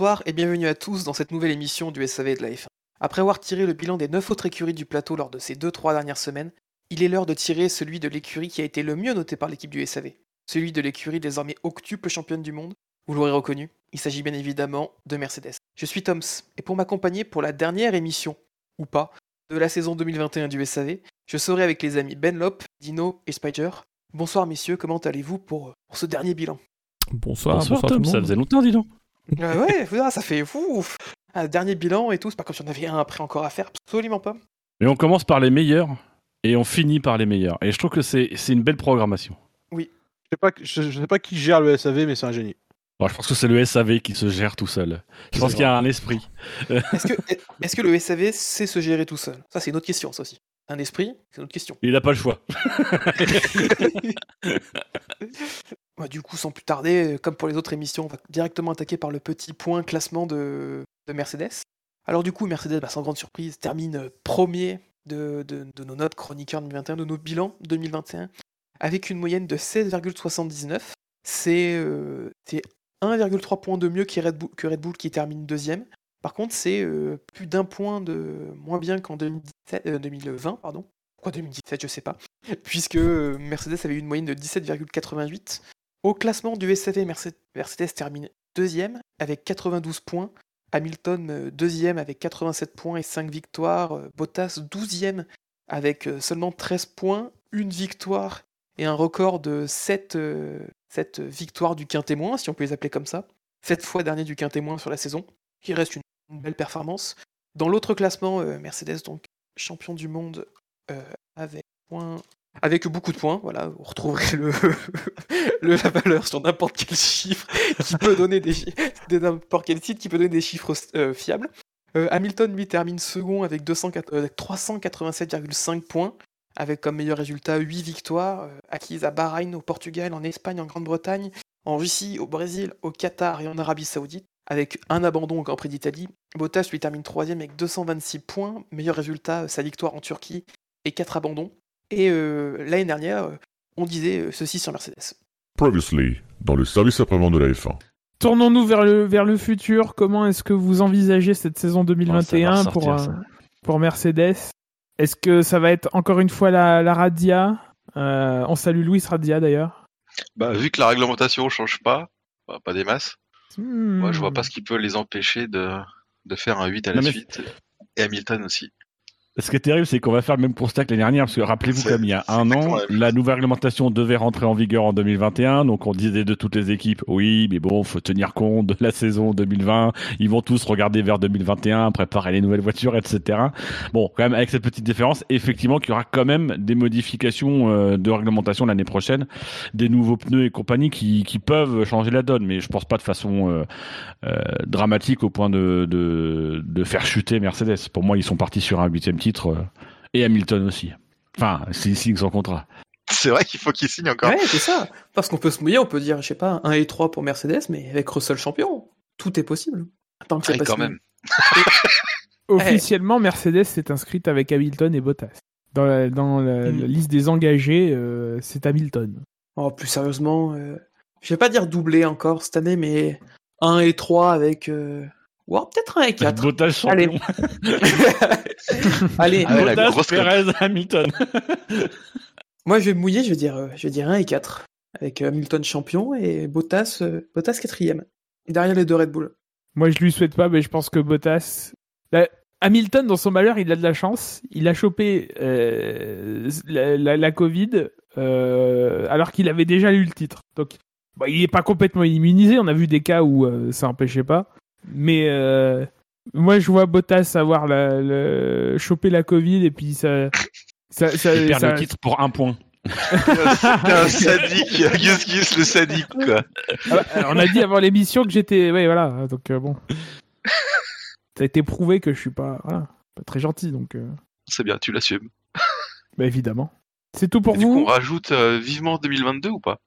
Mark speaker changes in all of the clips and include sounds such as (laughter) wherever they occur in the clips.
Speaker 1: Bonsoir et bienvenue à tous dans cette nouvelle émission du SAV de la F1. Après avoir tiré le bilan des 9 autres écuries du plateau lors de ces 2-3 dernières semaines, il est l'heure de tirer celui de l'écurie qui a été le mieux noté par l'équipe du SAV. Celui de l'écurie désormais octuple championne du monde. Vous l'aurez reconnu, il s'agit bien évidemment de Mercedes. Je suis Toms, et pour m'accompagner pour la dernière émission, ou pas, de la saison 2021 du SAV, je serai avec les amis Ben Lop, Dino et Spider. Bonsoir messieurs, comment allez-vous pour, pour ce dernier bilan?
Speaker 2: Bonsoir,
Speaker 3: Bonsoir,
Speaker 2: bonsoir, tout
Speaker 3: Tom, ça faisait longtemps, dis donc.
Speaker 1: Euh, Ouais, ça fait ouf Un dernier bilan et tout, c'est pas comme si on avait un après encore à faire, absolument pas.
Speaker 3: Mais on commence par les meilleurs et on finit par les meilleurs. Et je trouve que c'est c'est une belle programmation.
Speaker 4: Je sais pas, je, je sais pas qui gère le SAV, mais c'est un génie.
Speaker 3: Bon, je pense que c'est le SAV qui se gère tout seul. Je pense qu'il y a un esprit.
Speaker 1: Est-ce que, est-ce que le SAV sait se gérer tout seul? Ça, c'est une autre question, ça aussi. Un esprit, c'est une autre question.
Speaker 3: Il n'a pas le choix. (laughs)
Speaker 1: Bah, du coup, sans plus tarder, euh, comme pour les autres émissions, on va directement attaquer par le petit point classement de, de Mercedes. Alors du coup, Mercedes, bah, sans grande surprise, termine euh, premier de, de- de nos notes chroniqueurs 2021, de nos bilans 2021, avec une moyenne de 16,79. C'est euh, c'est 1,3 point de mieux que Red, Bull, que Red Bull qui termine deuxième. Par contre, c'est euh, plus d'un point de moins bien qu'en 2017 euh, 2020. Pardon. Pourquoi 2017 Je sais pas. (laughs) Puisque euh, Mercedes avait une moyenne de 17,88. Au classement du SAV, Mercedes, termine deuxième avec 92 points. Hamilton deuxième avec 87 points et 5 victoires. Bottas douzième avec seulement 13 points, une victoire et un record de 7, euh, sept victoires du quintémoin, si on peut les appeler comme ça. 7 fois dernier du quintémoin sur la saison, qui reste une, une belle performance. Dans l'autre classement, euh, Mercedes, donc champion du monde euh, avec beaucoup de points, voilà, vous retrouverez (laughs) la valeur sur n'importe quel chiffre qui peut donner des qui peut donner des chiffres euh, fiables. Hamilton lui termine second avec 200 euh, avec 387,5 points, avec comme meilleur résultat 8 victoires acquises à Bahreïn, au Portugal, en Espagne, en Grande-Bretagne, en Russie, au Brésil, au Qatar et en Arabie Saoudite, avec un abandon au Grand Prix d'Italie. Bottas lui termine troisième avec 226 points, meilleur résultat, euh, sa victoire en Turquie et 4 abandons. Et euh, l'année dernière, euh, on disait ceci sur Mercedes.
Speaker 5: Previously, dans le service après-vente de la F1.
Speaker 2: Tournons-nous vers le, vers le futur. Comment est-ce que vous envisagez cette saison 2021
Speaker 3: sortir,
Speaker 2: pour, euh, pour Mercedes? Est-ce que ça va être encore une fois la, la Radia? Euh, On salue Louis Radia d'ailleurs.
Speaker 6: Bah, vu que la réglementation change pas, bah, pas des masses, moi je vois
Speaker 2: Hmm.
Speaker 6: pas ce qui peut les empêcher de, de faire un 8 à la
Speaker 3: Non, mais-
Speaker 6: suite. Et Hamilton aussi.
Speaker 3: Ce qui est terrible, c'est qu'on va faire le même constat que l'année dernière, parce que rappelez-vous, comme il y a un an,
Speaker 6: la
Speaker 3: nouvelle réglementation devait rentrer en vigueur en 2021, donc on disait de toutes les équipes, oui, mais bon, faut tenir compte de la saison 2020, ils vont tous regarder vers 2021, préparer les nouvelles voitures, etc. Bon, quand même, avec cette petite différence, effectivement, qu'il y aura quand même des modifications euh, de réglementation l'année prochaine, des nouveaux pneus et compagnie qui, qui peuvent changer la donne, mais je pense pas de façon euh, euh, dramatique au point de, de, de faire chuter Mercedes. Pour moi, ils sont partis sur un huitième titre. euh, et Hamilton aussi. Enfin, s'il signe son contrat.
Speaker 6: C'est vrai qu'il faut qu'il signe encore.
Speaker 1: Ouais, c'est ça. Parce qu'on peut se mouiller, on peut dire, je sais pas, 1 et 3 pour Mercedes, mais avec Russell champion, tout est possible. Tant que c'est
Speaker 6: Ouais,
Speaker 1: pas
Speaker 6: quand même. (laughs)
Speaker 2: Officiellement, Mercedes s'est inscrite avec Hamilton et Bottas. Dans la, dans la-
Speaker 1: Hmm.
Speaker 2: la liste des engagés, euh, c'est Hamilton.
Speaker 1: Oh, plus sérieusement, euh, je vais pas dire doublé encore cette année, mais 1 et 3 avec. Euh... Ou alors peut-être 1 et 4.
Speaker 3: Bottas
Speaker 1: Allez.
Speaker 3: champion.
Speaker 1: Allez, (laughs)
Speaker 6: Ah ouais, la
Speaker 3: Bottas,
Speaker 6: grosse
Speaker 3: Perez, Hamilton. (laughs)
Speaker 1: moi je vais me mouiller, je vais dire, euh, je vais dire 1 et 4. Avec euh, Hamilton champion et Bottas, euh, Bottas quatrième. Derrière les deux Red Bull.
Speaker 2: Moi, je lui souhaite pas, mais je pense que Bottas. La- Hamilton, dans son malheur, il a de la chance. Il a chopé euh, la, la- la Covid euh, alors qu'il avait déjà eu le titre. Donc, bon, il n'est pas complètement immunisé. On a vu des cas où euh, ça n'empêchait pas. Mais euh, moi, je vois Bottas avoir la, le- choper la Covid et puis ça. ça, ça-
Speaker 3: Il perd
Speaker 2: ça-
Speaker 3: le titre pour un point.
Speaker 6: C'était un sadique. Gus Gus le sadique, quoi.
Speaker 2: Ah bah, on a dit avant l'émission que j'étais. Ouais, voilà. Donc, euh, bon. Ça a été prouvé que je suis pas, voilà, pas très gentil. Donc, euh,
Speaker 6: C'est bien, tu l'assumes.
Speaker 2: bah, évidemment. C'est tout pour
Speaker 6: Et du coup,
Speaker 2: vous
Speaker 6: on rajoute euh, vivement 2022 ou pas?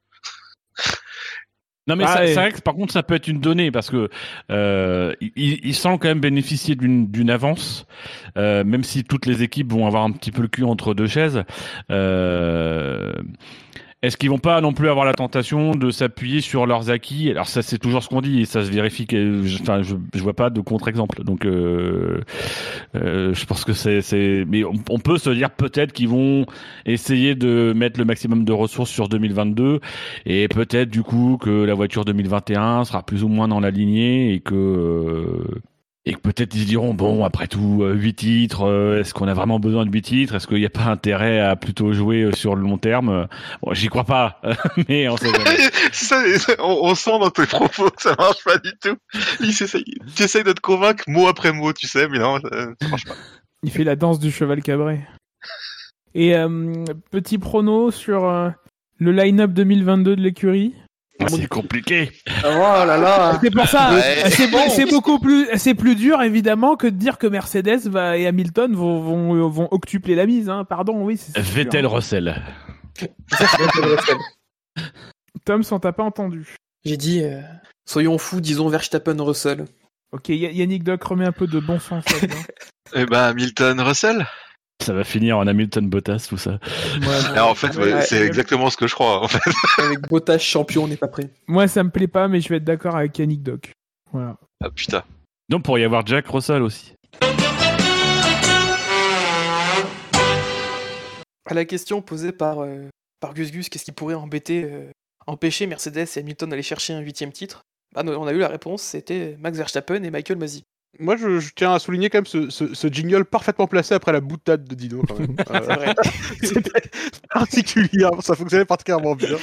Speaker 3: Non mais
Speaker 2: Ah,
Speaker 3: c'est vrai que par contre ça peut être une donnée parce que euh, il, il semble quand même bénéficier d'une d'une avance, euh, même si toutes les équipes vont avoir un petit peu le cul entre deux chaises. Euh, Est-ce qu'ils vont pas non plus avoir la tentation de s'appuyer sur leurs acquis? Alors ça c'est toujours ce qu'on dit et ça se vérifie. Enfin, je, je vois pas de contre-exemple. Donc euh, euh, je pense que c'est... mais on, on peut se dire peut-être qu'ils vont essayer de mettre le maximum de ressources sur 2022 et peut-être du coup que la voiture 2021 sera plus ou moins dans la lignée et que euh, et que peut-être ils se diront bon après tout euh, huit titres euh, est-ce qu'on a vraiment besoin de huit titres? Est-ce qu'il n'y a pas intérêt à plutôt jouer euh, sur le long terme? Bon, j'y crois pas (laughs) mais on. (laughs)
Speaker 6: Ça, on, on sent dans tes propos que ça marche pas du tout. Il s'essaye- Tu essayes de te convaincre mot après mot, tu sais, mais non, ça, ça marche pas.
Speaker 2: Il fait la danse du cheval cabré. Et euh, petit prono sur euh, le line-up 2022 de l'écurie.
Speaker 3: Ah, c'est compliqué
Speaker 1: Oh là là
Speaker 2: C'est pour ça,
Speaker 6: Ouais.
Speaker 2: c'est beau- c'est beaucoup plus, c'est plus dur évidemment que de dire que Mercedes va, et Hamilton vont, vont, vont octupler la mise. Hein. Pardon, oui. c'est- c'est
Speaker 3: Vettel. Russell
Speaker 2: Tom, on t'a pas entendu.
Speaker 1: J'ai dit, euh, soyons fous, disons Verstappen Russell.
Speaker 2: Ok, Yannick Doc remet un peu de bon sens là-dedans. (laughs)
Speaker 6: Eh ben, Hamilton Russell.
Speaker 3: Ça va finir en Hamilton Bottas tout ça
Speaker 6: Alors, en fait, ouais,
Speaker 1: Ouais,
Speaker 6: c'est
Speaker 1: ouais.
Speaker 6: exactement ce que je crois. En fait.
Speaker 1: Avec Bottas champion, on n'est pas prêt.
Speaker 2: Moi, ça me plaît pas, mais je vais être d'accord avec Yannick Doc. Voilà.
Speaker 6: Ah putain.
Speaker 3: donc pour y avoir Jack Russell aussi
Speaker 1: À la question posée par, euh, par Gus Gus, qu'est-ce qui pourrait embêter, euh, empêcher Mercedes et Hamilton d'aller chercher un huitième titre? Bah, On a eu la réponse, c'était Max Verstappen et Michael Masi.
Speaker 4: Moi, je, je tiens à souligner quand même ce, ce- ce jingle parfaitement placé après la boutade de Dino. Quand même. (laughs) Euh. (laughs) C'était particulier, ça fonctionnait particulièrement bien. (laughs)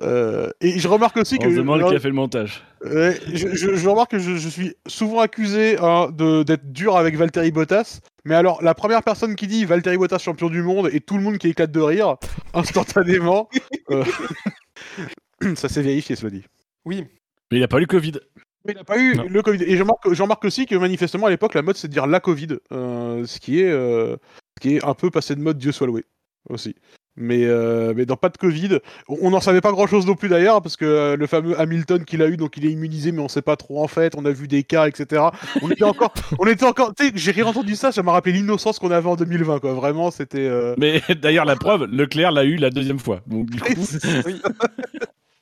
Speaker 4: Euh, et je remarque aussi
Speaker 3: on
Speaker 4: que
Speaker 3: se demande qui a fait le montage
Speaker 4: je, je- je remarque que je, je suis souvent accusé hein, de- d'être dur avec Valtteri Bottas. Mais alors, la première personne qui dit Valtteri Bottas champion du monde et tout le monde qui éclate de rire instantanément, euh, ça s'est vérifié, cela dit.
Speaker 1: Oui,
Speaker 3: mais il a pas eu le Covid
Speaker 4: Mais il n'a pas eu
Speaker 3: Non.
Speaker 4: le Covid. Et je remarque, je remarque aussi que manifestement à l'époque, la mode c'est de dire la Covid, euh, ce qui est, euh, ce qui est un peu passé de mode. Dieu soit loué aussi. Mais, euh, mais dans pas de Covid, on n'en savait pas grand chose non plus d'ailleurs, parce que le fameux Hamilton qu'il a eu, donc il est immunisé, mais on sait pas trop en fait. On a vu des cas, etc. On était encore, (laughs) on était encore. Tu sais, j'ai réentendu ça, ça m'a rappelé l'innocence qu'on avait en 2020, quoi. Vraiment, c'était.
Speaker 3: mais d'ailleurs la preuve Leclerc l'a eu la deuxième fois donc du coup. (laughs)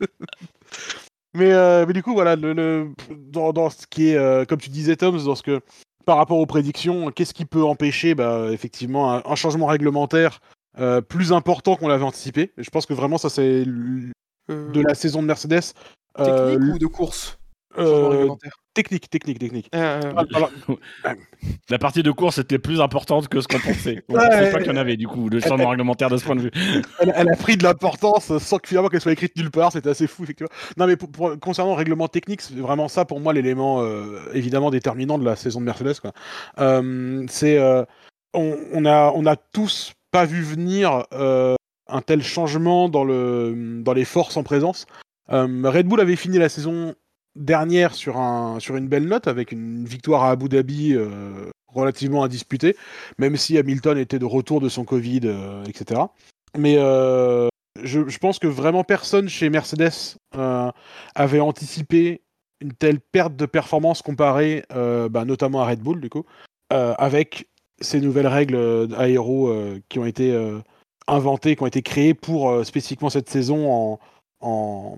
Speaker 3: (laughs)
Speaker 4: Mais, euh, mais du coup, voilà, le, le- dans, dans ce qui est, euh, comme tu disais, Tom, dans ce que, par rapport aux prédictions, qu'est-ce qui peut empêcher, bah, effectivement, un, un changement réglementaire euh, plus important qu'on l'avait anticipé? Je pense que vraiment, ça, c'est
Speaker 1: Euh,
Speaker 4: de la saison de Mercedes.
Speaker 1: technique
Speaker 4: euh,
Speaker 1: ou de course?
Speaker 4: Euh, technique, technique, technique.
Speaker 1: Euh,
Speaker 4: Ah, alors,
Speaker 3: la partie de course était plus importante que ce qu'on pensait on
Speaker 4: Ouais.
Speaker 3: pensait pas qu'il y en avait du coup le changement réglementaire de ce point de vue (laughs)
Speaker 4: elle, elle a pris de l'importance sans que finalement qu'elle soit écrite nulle part, c'était assez fou effectivement. Non mais pour, pour- concernant le règlement technique, c'est vraiment ça pour moi l'élément euh, évidemment déterminant de la saison de Mercedes. quoi. Euh, c'est euh, on, on a on a tous pas vu venir euh, un tel changement dans le dans les forces en présence. Euh, Red Bull avait fini la saison dernière sur un sur une belle note avec une victoire à Abu Dhabi euh, relativement indisputée, même si Hamilton était de retour de son Covid, euh, etc. Mais euh, je, pense que vraiment personne chez Mercedes avait anticipé une telle perte de performance comparée bah, notamment à Red Bull, du coup, avec ces nouvelles règles aéro qui ont été inventées, qui ont été créées pour spécifiquement cette saison en, en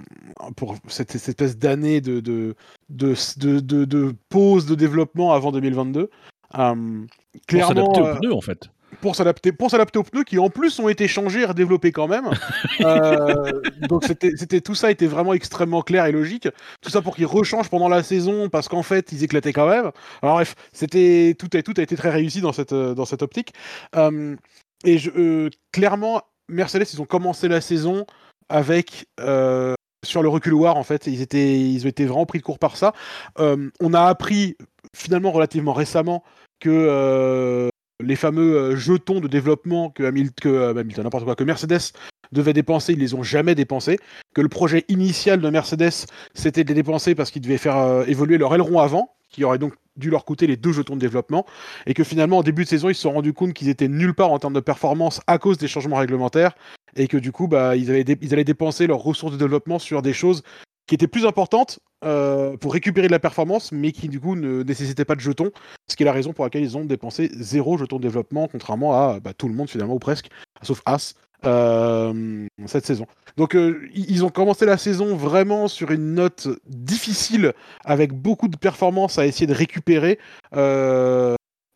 Speaker 4: pour cette, cette espèce d'année de de, de, de, de- de pause de développement avant 2022. Euh,
Speaker 3: pour
Speaker 4: clairement,
Speaker 3: s'adapter
Speaker 4: euh,
Speaker 3: aux pneus en fait
Speaker 4: pour s'adapter pour s'adapter aux pneus qui en plus ont été changés et redéveloppés quand même. (laughs) Euh, donc c'était c'était tout ça était vraiment extrêmement clair et logique. Tout ça pour qu'ils rechangent pendant la saison parce qu'en fait ils éclataient quand même. Alors bref, c'était tout a tout a été très réussi dans cette euh, dans cette optique. Euh, et je, euh, clairement Mercedes ils ont commencé la saison avec euh, sur le reculoir en fait ils étaient ont été vraiment pris de court par ça. Euh, on a appris finalement relativement récemment que euh, les fameux jetons de développement que, euh, Hamilton, n'importe quoi, que Mercedes devait dépenser, ils les ont jamais dépensés. Que le projet initial de Mercedes, c'était de les dépenser parce qu'ils devaient faire évoluer leur aileron avant, qui aurait donc dû leur coûter les deux jetons de développement, et que finalement, en début de saison, ils se sont rendus compte qu'ils étaient nulle part en termes de performance à cause des changements réglementaires, et que du coup, bah, ils, allaient dépenser leurs ressources de développement sur des choses qui étaient plus importantes euh, pour récupérer de la performance, mais qui du coup ne nécessitaient pas de jetons, ce qui est la raison pour laquelle ils ont dépensé zéro jeton de développement, contrairement à bah, tout le monde finalement, ou presque, sauf As, euh, cette saison. Donc euh, ils ont commencé la saison vraiment sur une note difficile, avec beaucoup de performances à essayer de récupérer,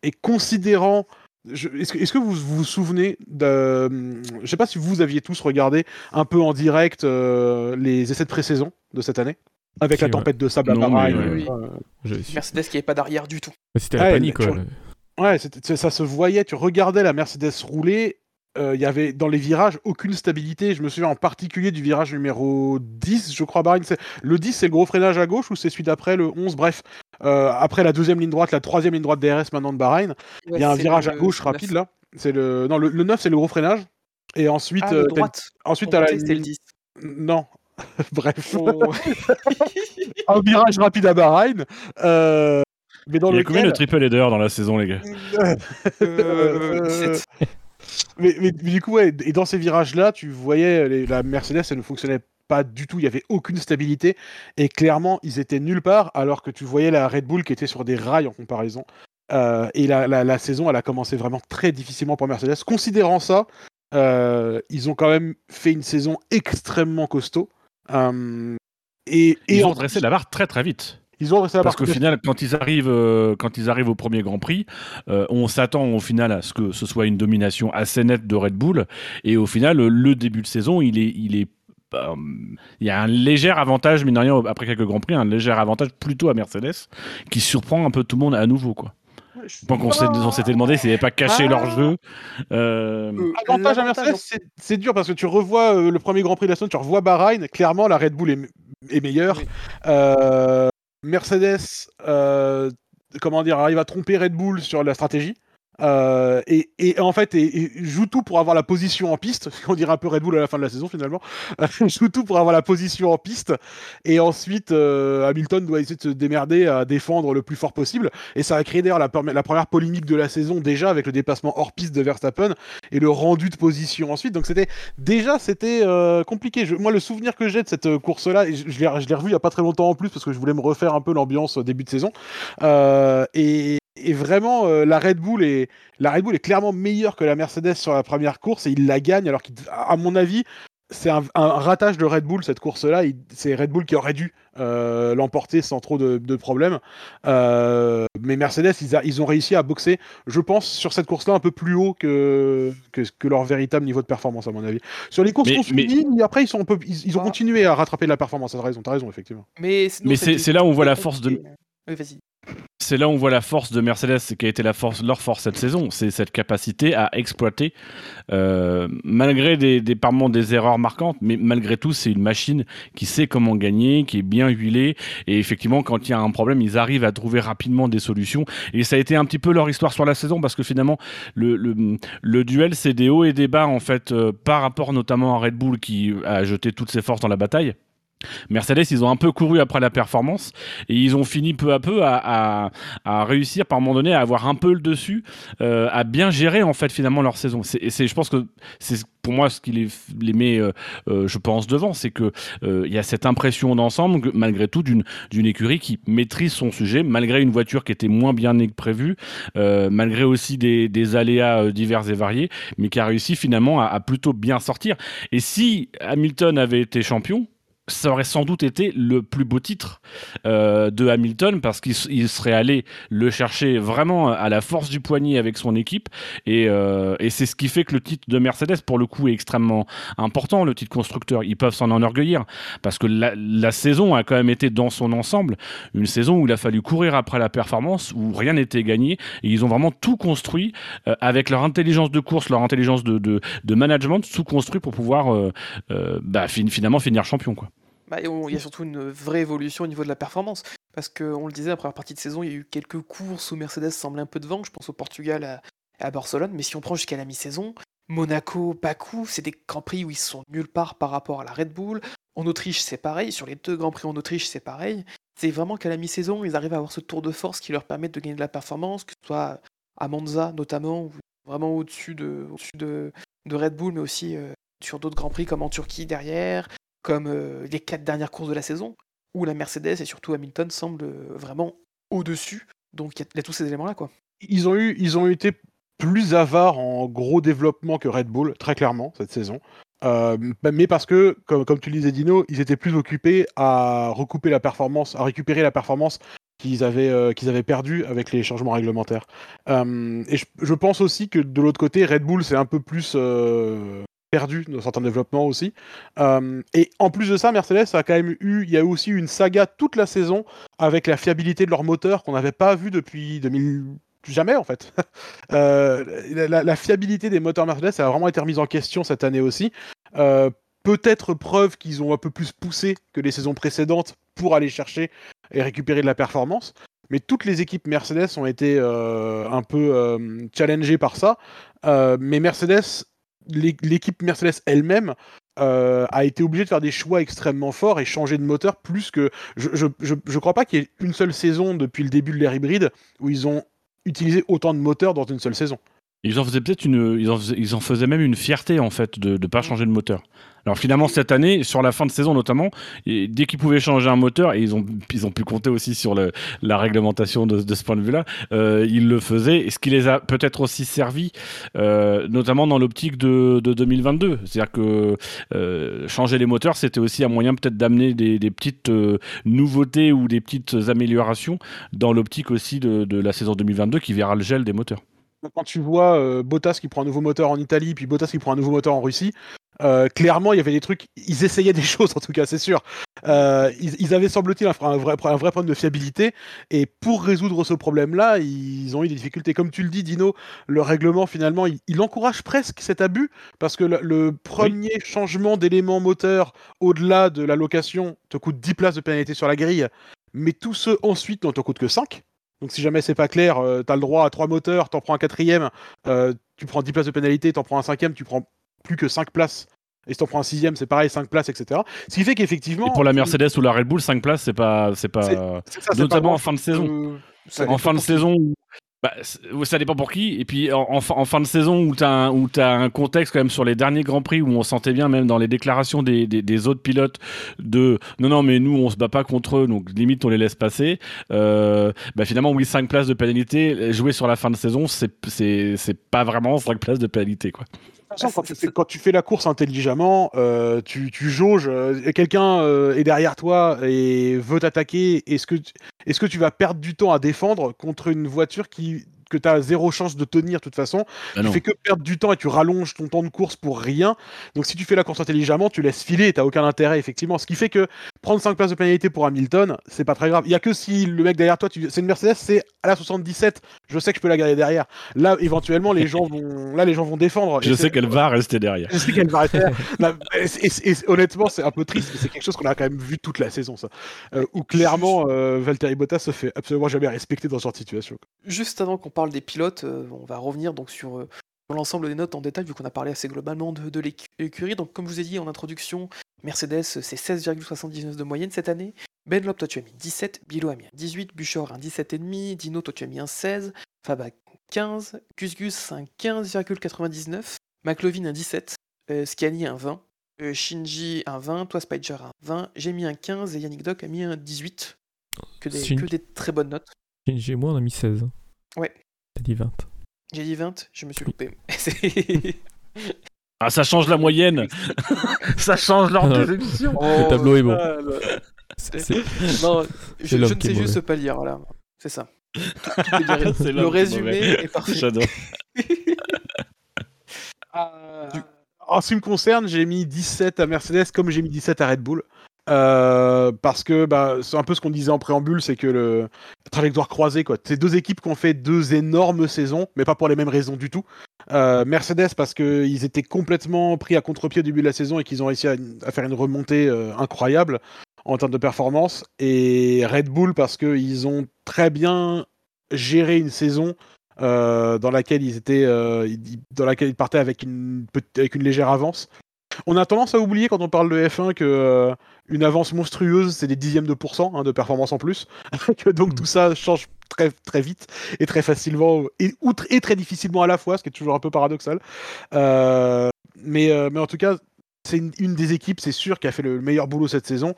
Speaker 4: et considérant... Est-ce que, vous vous souvenez de... Je sais pas si vous aviez tous regardé un peu en direct euh, les essais de pré-saison de cette année? Avec
Speaker 7: Si,
Speaker 4: la
Speaker 7: ouais.
Speaker 4: tempête de sable à
Speaker 3: Non, mais
Speaker 4: Bahreïn,
Speaker 1: oui,
Speaker 4: euh,
Speaker 1: oui.
Speaker 4: euh,
Speaker 1: Mercedes qui n'avait pas d'arrière du tout.
Speaker 7: C'était la
Speaker 4: Ouais,
Speaker 7: panique, quoi.
Speaker 4: Ouais, ça se voyait, tu regardais la Mercedes rouler, euh, il y avait dans les virages aucune stabilité. Je me souviens en particulier du virage numéro 10, je crois, Bahreïn. Le 10, c'est le gros freinage à gauche ou c'est celui d'après, le 11, bref. Euh, après la deuxième ligne droite, la troisième ligne droite DRS maintenant de Bahreïn, il y a un virage à gauche rapide là. C'est le... Non, le, le 9, c'est le gros freinage. Et ensuite,
Speaker 1: Ah,
Speaker 4: euh,
Speaker 1: le droite.
Speaker 4: ensuite t'as la
Speaker 1: le
Speaker 4: ligne-
Speaker 1: 10.
Speaker 4: Non. (laughs) Bref.
Speaker 1: Oh. (laughs)
Speaker 4: un virage rapide à Bahreïn. euh, Mais dans
Speaker 3: Il y a
Speaker 4: lequel...
Speaker 3: combien de triple header dans la saison, les gars?
Speaker 1: Euh, 17. (laughs)
Speaker 4: Mais, mais- mais du coup, ouais, et dans ces virages-là, tu voyais les- la Mercedes, elle ne fonctionnait pas du tout. Il y avait aucune stabilité. Et clairement, ils étaient nulle part, alors que tu voyais la Red Bull qui était sur des rails en comparaison. Euh, et la, la- la saison, elle a commencé vraiment très difficilement pour Mercedes. Considérant ça, euh, ils ont quand même fait une saison extrêmement costaud. Euh, et, et
Speaker 3: Ils ont dressé la barre très très vite.
Speaker 4: Ils ont
Speaker 3: Parce qu'au final, quand ils arrivent, euh, quand ils arrivent au premier Grand Prix, euh, on s'attend au final à ce que ce soit une domination assez nette de Red Bull. Et au final, le début de saison, il est, il est, euh, il y a un léger avantage, mine de rien, après quelques Grands Prix, un léger avantage plutôt à Mercedes, qui surprend un peu tout le monde à nouveau, quoi. Tant qu'on s'était demandé s'ils n'avaient pas caché
Speaker 1: Ah.
Speaker 3: leur jeu. Euh,
Speaker 4: Avantage à Mercedes, c'est- c'est dur parce que tu revois euh, le premier Grand Prix de la semaine, tu revois Bahreïn, clairement la Red Bull est, est meilleure.
Speaker 1: Oui.
Speaker 4: Euh, Mercedes, euh, comment dire, arrive à tromper Red Bull sur la stratégie. Euh, et, en fait, et, joue tout pour avoir la position en piste. On dirait un peu Red Bull à la fin de la saison finalement. (laughs) joue tout pour avoir la position en piste. Et ensuite, euh, Hamilton doit essayer de se démerder à défendre le plus fort possible. Et ça a créé d'ailleurs la, pre- la première polémique de la saison déjà avec le dépassement hors piste de Verstappen et le rendu de position ensuite. Donc c'était déjà c'était euh, compliqué. Moi, le souvenir que j'ai de cette euh, course-là, je, l'ai revu il y a pas très longtemps en plus parce que je voulais me refaire un peu l'ambiance début de saison. Euh, et, et vraiment, euh, la Red Bull est la Red Bull est clairement meilleure que la Mercedes sur la première course et il la gagne alors qu'à mon avis. C'est un, un ratage de Red Bull cette course-là. C'est Red Bull qui aurait dû euh, l'emporter sans trop de, de problèmes. Euh, mais Mercedes, ils, a- ils ont réussi à boxer, je pense, sur cette course-là un peu plus haut que, que, que leur véritable niveau de performance, à mon avis. Sur les courses
Speaker 3: Mais-
Speaker 4: qu'on après, ils, sont un peu, ils, ils ont
Speaker 1: Ah.
Speaker 4: continué à rattraper de la performance. T'as raison, t'as raison, effectivement.
Speaker 1: Mais, sinon,
Speaker 3: Mais
Speaker 1: c'était
Speaker 3: c'est- là où on voit la force de-.
Speaker 1: Oui, vas-y.
Speaker 3: C'est là où on voit la force de Mercedes, qui a été la force, leur force cette saison, c'est cette capacité à exploiter, euh, malgré des, des, erreurs marquantes, mais malgré tout, c'est une machine qui sait comment gagner, qui est bien huilée, et effectivement, quand il y a un problème, ils arrivent à trouver rapidement des solutions, et ça a été un petit peu leur histoire sur la saison, parce que finalement, le, le, le duel, c'est des hauts et des bas, en fait, euh, par rapport notamment à Red Bull, qui a jeté toutes ses forces dans la bataille. Mercedes, ils ont un peu couru après la performance et ils ont fini peu à peu à, réussir par un moment donné à avoir un peu le dessus, euh, à bien gérer en fait finalement leur saison. C'est, c'est, je pense que c'est pour moi ce qui les, met, euh, euh, je pense, devant, c'est que il y a cette impression d'ensemble, malgré tout, d'une, écurie qui maîtrise son sujet, malgré une voiture qui était moins bien que prévu, euh, malgré aussi des, aléas divers et variés, mais qui a réussi finalement à plutôt bien sortir. Et si Hamilton avait été champion, ça aurait sans doute été le plus beau titre euh, de Hamilton parce qu'il il serait allé le chercher vraiment à la force du poignet avec son équipe. Et, euh, et c'est ce qui fait que le titre de Mercedes pour le coup est extrêmement important. Le titre constructeur ils peuvent s'en enorgueillir parce que la, saison a quand même été dans son ensemble. Une saison où il a fallu courir après la performance où rien n'était gagné. Et ils ont vraiment tout construit euh, avec leur intelligence de course leur intelligence de, management tout construit pour pouvoir bah, fin, finalement finir champion
Speaker 1: bah, il y a surtout une vraie évolution au niveau de la performance. Parce qu'on le disait, la première partie de saison, il y a eu quelques courses où Mercedes semblait un peu devant. Je pense au Portugal, à, à Barcelone. Mais si on prend jusqu'à la mi-saison, Monaco, Bakou, c'est des grands prix où ils sont nulle part par rapport à la Red Bull. En Autriche, c'est pareil. Sur les deux grands prix en Autriche, c'est pareil. C'est vraiment qu'à la mi-saison, ils arrivent à avoir ce tour de force qui leur permet de gagner de la performance, que ce soit à Monza notamment, vraiment au-dessus de, au de, de, Red Bull, mais aussi euh, sur d'autres grands prix comme en Turquie derrière comme euh, les quatre dernières courses de la saison, où la Mercedes et surtout Hamilton semblent euh, vraiment au-dessus. Donc il y, a tous ces éléments-là. quoi.
Speaker 4: Ils ont, eu, ils ont été plus avare en gros développement que Red Bull, très clairement, cette saison. Euh, mais parce que, comme, comme tu le disais Dino, ils étaient plus occupés à recouper la performance, à récupérer la performance qu'ils avaient, perdue avec les changements réglementaires. Et je, pense aussi que de l'autre côté, Red Bull c'est un peu plus perdu dans certains développements aussi. Euh, et en plus de ça, Mercedes a quand même eu, il y a eu aussi une saga toute la saison avec la fiabilité de leur moteur qu'on n'avait pas vu depuis 2000 jamais en fait. (laughs) Euh, la, fiabilité des moteurs Mercedes a vraiment été remise en question cette année aussi. Euh, Peut-être preuve qu'ils ont un peu plus poussé que les saisons précédentes pour aller chercher et récupérer de la performance. Mais toutes les équipes Mercedes ont été un peu challengées par ça. Mais Mercedes, l'équipe Mercedes elle-même euh, a été obligée de faire des choix extrêmement forts et changer de moteur plus que. Je, je, crois pas qu'il y ait une seule saison depuis le début de l'ère hybride où ils ont utilisé autant de moteurs dans une seule saison.
Speaker 3: Ils en faisaient peut-être une, ils en faisaient, ils en faisaient même une fierté en fait de ne pas changer de moteur. Alors finalement cette année, sur la fin de saison notamment, dès qu'ils pouvaient changer un moteur, et ils ont, ils ont pu compter aussi sur le, la réglementation de, de ce point de vue-là, euh, ils le faisaient, ce qui les a peut-être aussi servi, euh, notamment dans l'optique de, de 2022. C'est-à-dire que euh, changer les moteurs, c'était aussi un moyen peut-être d'amener des, des petites euh, nouveautés ou des petites améliorations dans l'optique aussi de, de la saison 2022 qui verra le gel des moteurs.
Speaker 4: Quand tu vois euh, Bottas qui prend un nouveau moteur en Italie, puis Bottas qui prend un nouveau moteur en Russie, euh, clairement, il y avait des trucs, ils essayaient des (laughs) choses en tout cas, c'est sûr. Euh, ils, ils avaient, semble-t-il, un, un vrai, un vrai problème de fiabilité, et pour résoudre ce problème-là, ils ont eu des difficultés. Comme tu le dis, Dino, le règlement, finalement, il, il encourage presque cet abus, parce que le, le premier changement d'élément moteur au-delà de la location te coûte 10 places de pénalité sur la grille, mais tous ceux ensuite n'en te coûtent que 5. Donc si jamais c'est pas clair, euh, t'as le droit à trois moteurs, t'en prends un quatrième, euh, tu prends 10 places de pénalité, t'en prends un cinquième, tu prends plus que 5 places. Et si t'en prends un sixième, c'est pareil, 5 places, etc. Ce qui fait qu'effectivement...
Speaker 3: Et pour la Mercedes ou la Red Bull, 5 places, c'est pas, c'est pas,
Speaker 4: ça,
Speaker 3: notamment
Speaker 4: pas
Speaker 3: en fin de saison.
Speaker 4: Euh,
Speaker 3: en fin de saison, bah, ça dépend pour qui. Et puis en, fin- de saison où tu as, un contexte quand même sur les derniers Grands Prix où on sentait bien même dans les déclarations des, des, autres pilotes de non, non, mais nous on se bat pas contre eux, donc limite on les laisse passer. Euh, bah, finalement, oui, 5 places de pénalité, jouer sur la fin de saison, c'est pas vraiment 5 places de pénalité. Quoi.
Speaker 4: Façon, quand, tu fais, quand tu fais la course intelligemment, euh, tu, tu jauges, euh, quelqu'un euh, est derrière toi et veut t'attaquer, est-ce que, tu- est-ce que tu vas perdre du temps à défendre contre une voiture qui, que tu as zéro chance de tenir de toute façon
Speaker 3: Bah
Speaker 4: Tu
Speaker 3: non.
Speaker 4: fais que perdre du temps et tu rallonges ton temps de course pour rien. Donc si tu fais la course intelligemment, tu laisses filer et t'as aucun intérêt, effectivement. Ce qui fait que prendre 5 places de pénalité pour Hamilton, c'est pas très grave. Il y a que si le mec derrière toi, tu... c'est une Mercedes, c'est à la 77, je sais que je peux la garder derrière. Là, éventuellement, les gens vont, là, les gens vont défendre.
Speaker 3: Je sais qu'elle va rester derrière.
Speaker 4: je sais qu'elle va rester. Là, et, et- et- honnêtement, c'est un peu triste, mais c'est quelque chose qu'on a quand même vu toute la saison, ça. Euh, où clairement, euh, Valtteri Bottas se fait absolument jamais respecter dans ce genre de situation.
Speaker 1: Juste avant qu'on parle des pilotes, euh, on va revenir donc sur, euh, sur l'ensemble des notes en détail, vu qu'on a parlé assez globalement de, de l'écu- l'écurie. Donc, comme je vous ai dit en introduction, Mercedes, c'est 16,79 de moyenne cette année. Benlop, toi tu as mis 17, Bilo a mis un 18, Buchor un 17,5, Dino, toi tu as mis un 16, Fab a 15, Gus Gus un 15,99, McLovin un 17, euh, Scani un 20, euh, Shinji un 20, toi Spider un 20, j'ai mis un 15 et Yannick Doc a mis un 18. Que des,
Speaker 7: Shin-
Speaker 1: que des très bonnes notes.
Speaker 7: Shinji et moi, on a mis 16.
Speaker 1: Ouais.
Speaker 7: T'as dit 20.
Speaker 1: J'ai dit 20, je me suis loupé. (laughs)
Speaker 3: Ah, ça change la moyenne (laughs) Ça change l'ordre des émissions
Speaker 7: Le tableau est bon.
Speaker 1: Ah, Non, je, ne
Speaker 7: est
Speaker 1: sais juste
Speaker 7: mauvais.
Speaker 1: pas lire, voilà. C'est ça. Tout- (laughs) tout est résumé. Le
Speaker 3: est
Speaker 1: résumé
Speaker 3: mauvais.
Speaker 1: est parfait.
Speaker 3: J'adore.
Speaker 4: En ce qui me concerne, j'ai mis 17 à Mercedes comme j'ai mis 17 à Red Bull. Euh, parce que bah, c'est un peu ce qu'on disait en préambule, c'est que le la trajectoire croisée, quoi. C'est deux équipes qui ont fait deux énormes saisons, mais pas pour les mêmes raisons du tout. Euh, Mercedes parce qu'ils étaient complètement pris à contre-pied au début de la saison et qu'ils ont réussi à, faire une remontée euh, incroyable en termes de performance. Et Red Bull parce qu'ils ont très bien géré une saison dans laquelle ils étaient, dans laquelle ils partaient avec une légère avance. On a tendance à oublier quand on parle de F1 que euh, une avance monstrueuse, c'est des dixièmes de pourcent hein, de performance en plus. (laughs) donc tout ça change très très vite et très facilement et, très difficilement à la fois, ce qui est toujours un peu paradoxal. Euh, mais, euh, mais en tout cas, c'est une, des équipes, c'est sûr, qui a fait le meilleur boulot cette saison.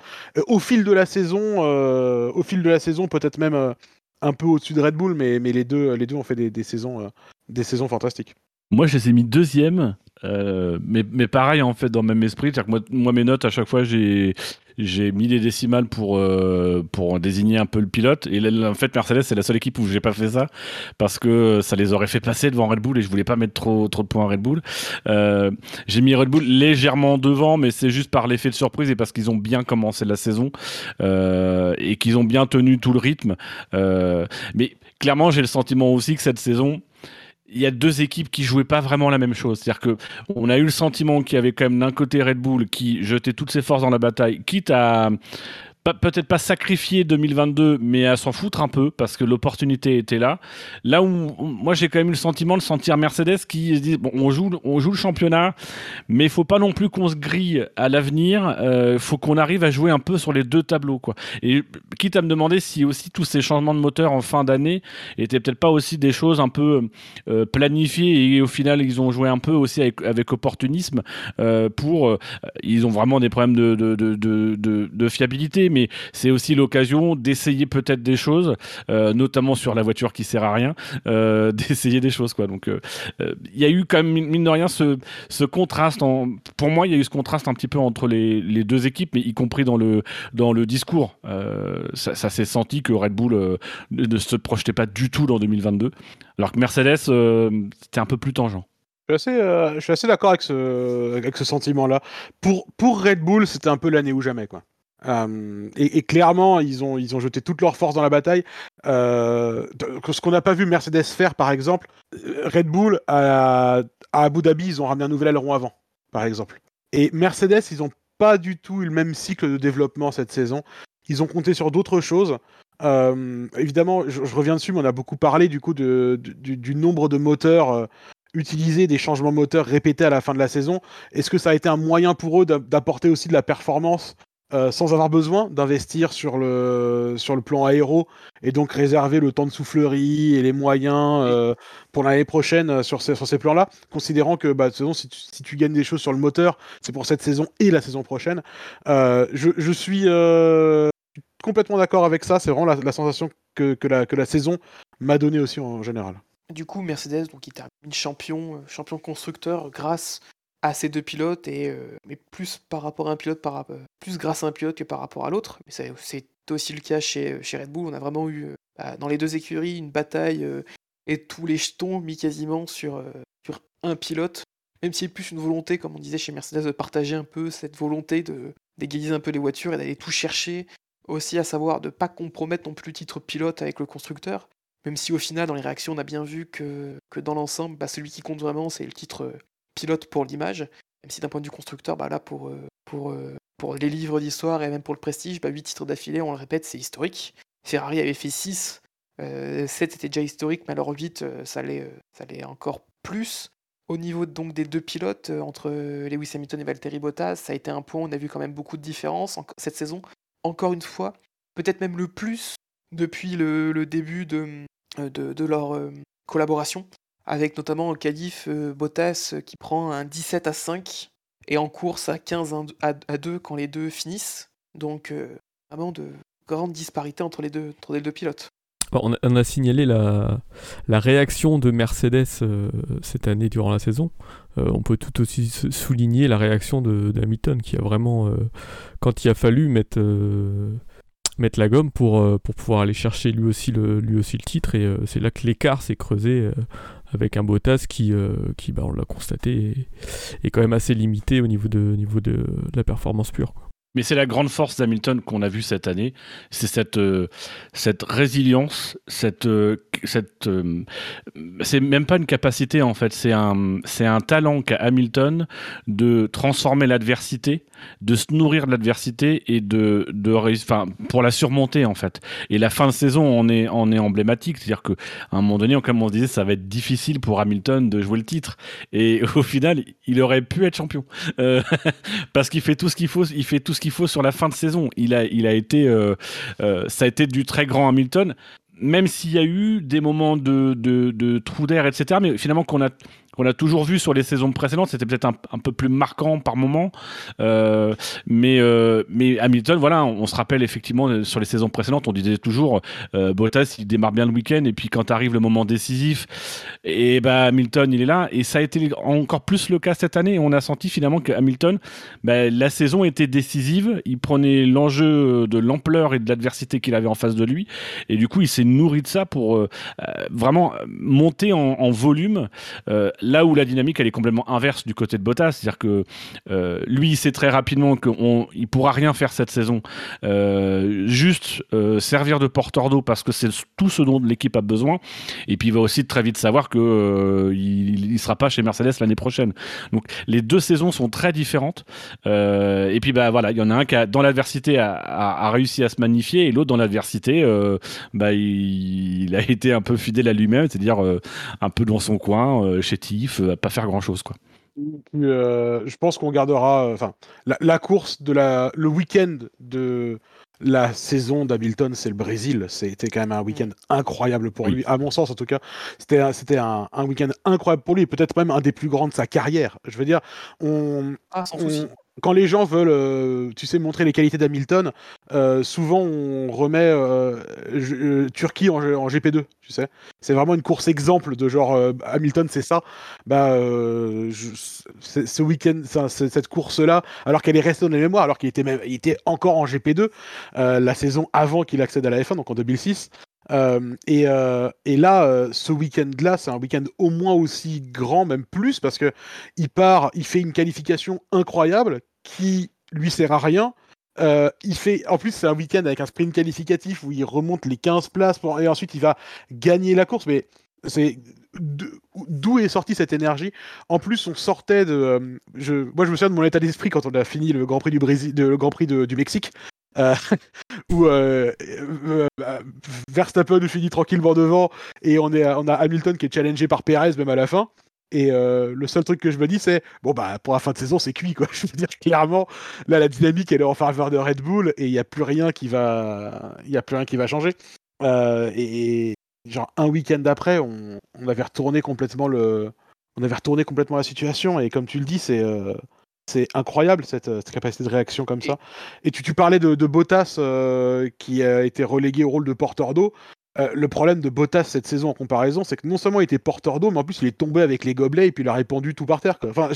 Speaker 4: Au fil de la saison, au fil de la saison, peut-être même un peu au-dessus de Red Bull, mais, les deux, les ont fait des, saisons, des saisons fantastiques.
Speaker 3: Moi, je les ai mis deuxième, euh, mais, mais pareil, en fait, dans le même esprit. C'est-à-dire que moi, mes notes, à chaque fois, j'ai. J'ai mis des décimales pour, euh, pour désigner un peu le pilote. Et en fait, Mercedes, c'est la seule équipe où j'ai pas fait ça parce que ça les aurait fait passer devant Red Bull et je voulais pas mettre trop, trop de points à Red Bull. Euh, j'ai mis Red Bull légèrement devant, mais c'est juste par l'effet de surprise et parce qu'ils ont bien commencé la saison et qu'ils ont bien tenu tout le rythme. Mais clairement, j'ai le sentiment aussi que cette saison, il y a deux équipes qui jouaient pas vraiment la même chose. C'est-à-dire que on a eu le sentiment qu'il y avait quand même d'un côté Red Bull qui jetait toutes ses forces dans la bataille, quitte à peut-être pas sacrifier 2022, mais à s'en foutre un peu parce que l'opportunité était là. Là où moi j'ai quand même eu le sentiment de sentir Mercedes qui se dit bon, on joue, on joue le championnat, mais il faut pas non plus qu'on se grille à l'avenir. Il faut qu'on arrive à jouer un peu sur les deux tableaux, quoi. Et quitte à me demander si aussi tous ces changements de moteur en fin d'année étaient peut-être pas aussi des choses un peu euh, planifiées et au final ils ont joué un peu aussi avec, opportunisme euh, pour euh, ils ont vraiment des problèmes de, de, de- de fiabilité mais c'est aussi l'occasion d'essayer peut-être des choses euh, notamment sur la voiture qui sert à rien euh, (laughs) d'essayer des choses quoi donc euh, il y a eu quand même mine de rien ce, ce contraste pour moi il y a eu ce contraste un petit peu entre les, les deux équipes mais y compris dans le dans le discours ça, s'est senti que Red Bull ne, se projetait pas du tout dans 2022 alors que Mercedes euh, c'était un peu plus tangent
Speaker 4: Je suis assez, euh, assez d'accord avec ce, avec ce sentiment-là. Pour, pour Red Bull, c'était un peu l'année ou jamais. Quoi. Euh, et, clairement, ils ont, ils ont jeté toute leur force dans la bataille. Euh, ce qu'on n'a pas vu Mercedes faire, par exemple, euh, Red Bull, à, à Abu Dhabi, ils ont ramené un nouvel aileron avant, par exemple. Et Mercedes, ils n'ont pas du tout eu le même cycle de développement cette saison. Ils ont compté sur d'autres choses. Évidemment, je, reviens dessus, mais on a beaucoup parlé du coup de, du, nombre de moteurs utilisés, des changements moteurs répétés à la fin de la saison. Est-ce que ça a été un moyen pour eux d'a- d'apporter aussi de la performance euh, sans avoir besoin d'investir sur le, sur le plan aéro et donc réserver le temps de soufflerie et les moyens euh, pour l'année prochaine euh, sur ces, sur ces plans-là, considérant que bah, si, tu, si tu gagnes des choses sur le moteur, c'est pour cette saison et la saison prochaine. Euh, je, je suis complètement d'accord avec ça, c'est vraiment la, la sensation que, que, la, que la saison m'a donné aussi en général.
Speaker 1: Du coup, Mercedes, donc, il termine champion, champion constructeur grâce à ces deux pilotes, et, euh, mais plus par rapport à un pilote, par, euh, plus grâce à un pilote que par rapport à l'autre. Mais c'est aussi le cas chez, chez Red Bull. On a vraiment eu, euh, bah, dans les deux écuries, une bataille euh, et tous les jetons mis quasiment sur, euh, un pilote. Même s'il y a plus une volonté, comme on disait chez Mercedes, de partager un peu cette volonté de d'égaliser un peu les voitures et d'aller tout chercher. Aussi à savoir de pas compromettre non plus le titre pilote avec le constructeur. Même si au final, dans les réactions, on a bien vu que, que dans l'ensemble, bah, celui qui compte vraiment, c'est le titre euh, pilote pour l'image. Même si d'un point de vue constructeur, bah, là, pour, euh, euh, pour les livres d'histoire et même pour le prestige, bah, 8 titres d'affilée, on le répète, c'est historique. Ferrari avait fait 6, 7 c'était déjà historique, mais alors 8, euh, ça l'est encore plus. Au niveau donc des deux pilotes, entre Lewis Hamilton et Valtteri Bottas, ça a été un point, on a vu quand même beaucoup de différences en- cette saison. Encore une fois, peut-être même le plus depuis le, début de, leur collaboration, avec notamment au qualif euh, Bottas euh, qui prend un 17 à 5 et en course à 15 à, à 2 quand les deux finissent. Donc euh, vraiment de grandes disparités entre les deux, pilotes.
Speaker 7: On, a, signalé la, réaction de Mercedes cette année durant la saison. On peut tout aussi souligner la réaction d'Hamilton qui a vraiment, quand il a fallu mettre, la gomme pour, pouvoir aller chercher lui aussi le, titre. Et c'est là que l'écart s'est creusé avec un Bottas qui, euh, qui bah, on l'a constaté, est, quand même assez limité au niveau de, au niveau de la performance pure.
Speaker 3: Mais c'est la grande force d'Hamilton qu'on a vu cette année, c'est cette euh, cette résilience, cette euh, cette euh, c'est même pas une capacité en fait, c'est un c'est un talent qu'a Hamilton de transformer l'adversité, de se nourrir de l'adversité et de de enfin pour la surmonter en fait. Et la fin de saison en est en est emblématique, c'est-à-dire que à un moment donné, comme on se disait, ça va être difficile pour Hamilton de jouer le titre et au final, il aurait pu être champion. (laughs) Parce qu'il fait tout ce qu'il faut, il fait tout ce qu'il faut sur la fin de saison. Il a, il a été, euh, euh, ça a été du très grand Hamilton, même s'il y a eu des moments de, de, de trou d'air, etc. Mais finalement qu'on a qu'on a toujours vu sur les saisons précédentes. C'était peut-être un, peu plus marquant par moment, euh, mais euh, mais Hamilton, voilà, on, se rappelle effectivement euh, sur les saisons précédentes, on disait toujours euh, Bottas, il démarre bien le week-end et puis quand arrive le moment décisif, et ben Hamilton, il est là et ça a été encore plus le cas cette année. On a senti finalement que Hamilton, ben, la saison était décisive, il prenait l'enjeu de l'ampleur et de l'adversité qu'il avait en face de lui et du coup il s'est nourri de ça pour vraiment monter en, volume là où la dynamique elle est complètement inverse du côté de Bottas, c'est-à-dire que euh, lui il sait très rapidement qu'il pourra rien faire cette saison, euh, juste euh, servir de porteur d'eau parce que c'est tout ce dont l'équipe a besoin, et puis il va aussi très vite savoir que euh, il, il sera pas chez Mercedes l'année prochaine. Donc les deux saisons sont très différentes, et puis bah voilà, il y en a un qui dans l'adversité a, réussi à se magnifier, et l'autre dans l'adversité, bah il, il a été un peu fidèle à lui-même, c'est-à-dire un peu dans son coin, euh, chétif, euh, à pas faire grand-chose quoi.
Speaker 4: Puis, euh, je pense qu'on gardera, euh, enfin, la, la course de la, le week-end de la saison d'Hamilton, c'est le Brésil. C'était quand même un week-end incroyable pour
Speaker 3: Oui.
Speaker 4: lui, à mon sens en tout cas. C'était, un- c'était un, un week-end incroyable pour lui, peut-être même un des plus grands de sa carrière. Je veux dire, on,
Speaker 1: Ah, sans
Speaker 4: on-. Quand les gens veulent, euh, tu sais, montrer les qualités d'Hamilton, euh, souvent on remet euh, Turquie en, en GP2, tu sais. C'est vraiment une course exemple de genre euh, Hamilton, c'est ça. Bah, ce week-end, cette course-là, alors qu'elle est restée dans les mémoires, alors qu'il était même, il était encore en GP2 euh, la saison avant qu'il accède à la F1, donc en 2006. Euh, et, euh, et là, euh, ce week-end-là, c'est un week-end au moins aussi grand, même plus, parce que il part, il fait une qualification incroyable qui lui sert à rien. Il fait, en plus, c'est un week-end avec un sprint qualificatif où il remonte les 15 places et ensuite il va gagner la course. Mais c'est d'où est sortie cette énergie? En plus, on sortait de. moi, je me souviens de mon état d'esprit quand on a fini le Grand Prix du Mexique. Euh, (laughs) où euh, euh, euh, Verstappen finit tranquillement devant et on, a Hamilton qui est challengé par Perez même à la fin. Et le seul truc que je me dis, c'est bon, bah, pour la fin de saison, c'est cuit, quoi. (laughs) Je veux dire, clairement, là, la dynamique, elle est en faveur de Red Bull et il n'y a plus rien qui va, il a plus rien qui va changer. Et, genre, un week-end après, on, on avait retourné complètement le, on avait retourné complètement la situation. Et comme tu le dis, c'est, c'est incroyable cette, euh, cette capacité de réaction comme ça. Et tu, tu parlais de, de Bottas euh, qui a été relégué au rôle de porteur d'eau. Euh, le problème de Bottas cette saison en comparaison, c'est que non seulement il était porteur d'eau, mais en plus il est tombé avec les gobelets et puis il a répandu tout par terre. Enfin,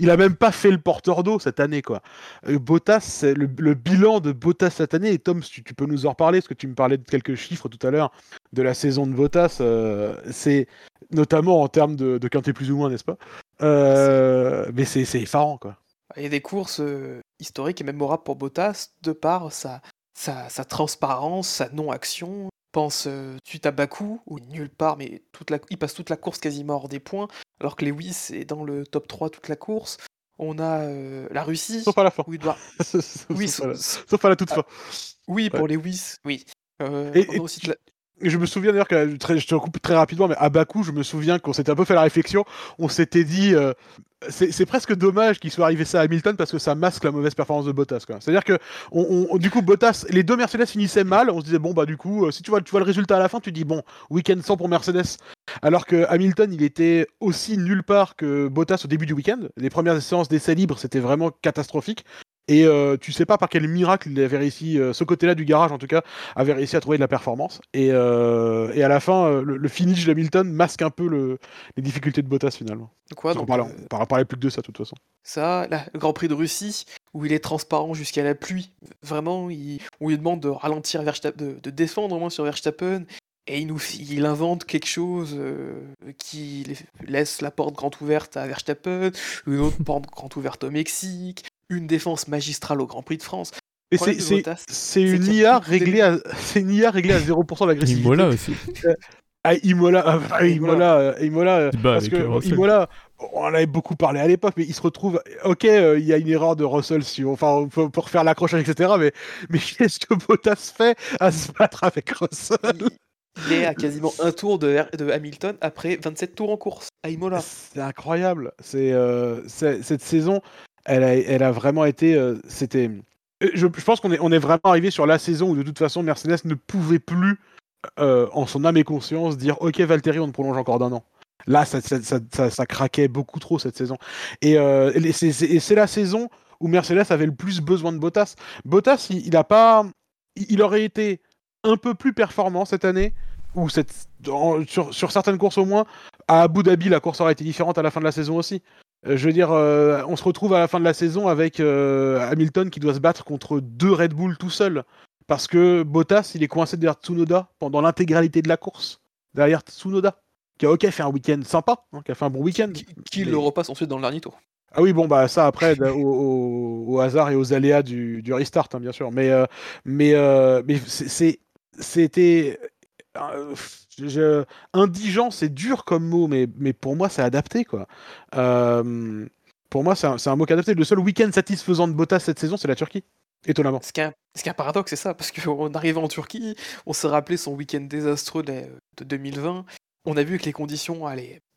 Speaker 4: il a même pas fait le porteur d'eau cette année. Quoi. Euh, le, bilan de Bottas cette année, et Tom, tu, tu peux nous en reparler, parce que tu me parlais de quelques chiffres tout à l'heure de la saison de Bottas, euh, c'est notamment en termes de, de quintet plus ou moins, n'est-ce pas? Mais c'est effarant. Quoi.
Speaker 1: Il y a des courses historiques et mémorables pour Bottas de par sa transparence, sa non-action. Pense euh, suite à Bakou, est nulle part, mais toute la, il passe toute la course quasiment hors des points, alors que Lewis est dans le top 3 toute la course. On a euh, la Russie,
Speaker 4: Sauf à la fin.
Speaker 1: où il doit... (laughs)
Speaker 4: sauf,
Speaker 1: Oui,
Speaker 4: à la,
Speaker 1: sauf-
Speaker 4: à la toute fin.
Speaker 1: oui pour Lewis, oui. Euh,
Speaker 4: Et- et
Speaker 1: aussi de la-
Speaker 4: je me souviens d'ailleurs que je te coupe très rapidement, mais à Bakou, je me souviens qu'on s'était un peu fait la réflexion. On s'était dit, euh, c'est presque dommage qu'il soit arrivé ça à Hamilton parce que ça masque la mauvaise performance de Bottas. C'est-à-dire que du coup, Bottas, les deux Mercedes finissaient mal. On se disait bon bah du coup, euh, si tu vois, tu vois le résultat à la fin, tu dis bon, week-end sans pour Mercedes. Alors que Hamilton, il était aussi nulle part que Bottas au début du week-end. Les premières séances d'essais libres, c'était vraiment catastrophique. Et euh, tu sais pas par quel miracle il avait réussi, euh, ce côté-là du garage en tout cas, avait réussi à trouver de la performance. Et, euh, et à la fin, euh, le, le finish d'Hamilton masque un peu le, les difficultés de Bottas finalement.
Speaker 1: quoi,
Speaker 4: on
Speaker 1: donc,
Speaker 4: on parle- parler plus que de ça de toute façon.
Speaker 1: Ça, là, le Grand Prix de Russie, où il est transparent jusqu'à la pluie, vraiment, il, on lui demande de ralentir Verstappen, de, de descendre au moins sur Verstappen, et il, nous, il invente quelque chose euh, qui laisse la porte grande ouverte à Verstappen, une autre porte grande ouverte au Mexique, une défense magistrale au Grand Prix de France.
Speaker 4: Et c'est
Speaker 1: de
Speaker 4: c'est-
Speaker 1: Bottas,
Speaker 4: c'est
Speaker 1: c'est
Speaker 4: une IA réglée à (laughs) c'est une IA réglée à 0% d'agressivité.
Speaker 7: Imola (laughs) aussi.
Speaker 4: Ah, Imola, ah, ah, Imola, euh, Imola, euh,
Speaker 7: Bah,
Speaker 4: parce que
Speaker 7: euh.
Speaker 4: Imola, on en avait beaucoup parlé à l'époque, mais il se retrouve. Ok, euh, il y a une erreur de Russell, si on- enfin, pour, pour faire l'accrochage, etc. Mais, mais (laughs) qu'est-ce que Bottas fait à se battre avec Russell
Speaker 1: Il, il est à quasiment un tour de, de Hamilton après 27 tours en course à Imola.
Speaker 4: C'est incroyable. C'est euh, c'est- cette saison, elle a, vraiment été. euh, C'était. euh, Je, pense qu'on est, vraiment arrivé sur la saison où de toute façon Mercedes ne pouvait plus, euh, en son âme et conscience, dire Ok, Valtteri, on te prolonge encore d'un an. Là, ça, ça, ça, craquait beaucoup trop cette saison. Et, c'est- la saison où Mercedes avait le plus besoin de Bottas. Bottas, il, il pas, il aurait été un peu plus performant cette année, ou cette, sur, sur certaines courses au moins. À Abu Dhabi, la course aurait été différente à la fin de la saison aussi. Euh, je veux dire, euh, on se retrouve à la fin de la saison avec euh, Hamilton qui doit se battre contre deux Red Bull tout seul. Parce que Bottas, il est coincé derrière Tsunoda pendant l'intégralité de la course. Derrière Tsunoda. Qui a ok fait un week-end sympa, hein, qui a fait un bon week-end.
Speaker 1: Qui, qui
Speaker 4: Mais-
Speaker 1: le repasse ensuite dans le dernier tour.
Speaker 4: Ah oui, bon, bah ça après, (laughs) au, au- au hasard et aux aléas du, du restart, hein, bien sûr. Mais, euh, mais, mais c'était. Euh, je- indigent, c'est dur comme mot, mais, pour moi, c'est adapté, quoi. Euh, pour moi, c'est un, un mot adapté. Le seul week-end satisfaisant de Bottas cette saison, c'est la Turquie. Étonnamment.
Speaker 1: Ce qui est un, paradoxe, c'est ça, parce qu'on arrivait en Turquie, on s'est rappelé son week-end désastreux de, de 2020. On a vu que les conditions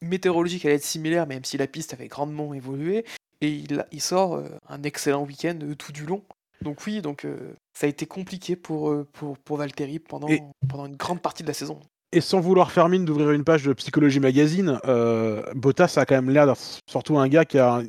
Speaker 1: météorologiques allaient être similaires, même si la piste avait grandement évolué. Et il, il sort euh, un excellent week-end euh, tout du long. Donc oui, donc euh, ça a été compliqué pour, euh, pour, pour Valtteri pendant,
Speaker 4: Et-
Speaker 1: pendant une grande partie de la saison.
Speaker 4: Et sans vouloir faire mine d'ouvrir une page de Psychologie Magazine, euh, Bottas a quand même l'air d'être surtout un gars qui a un,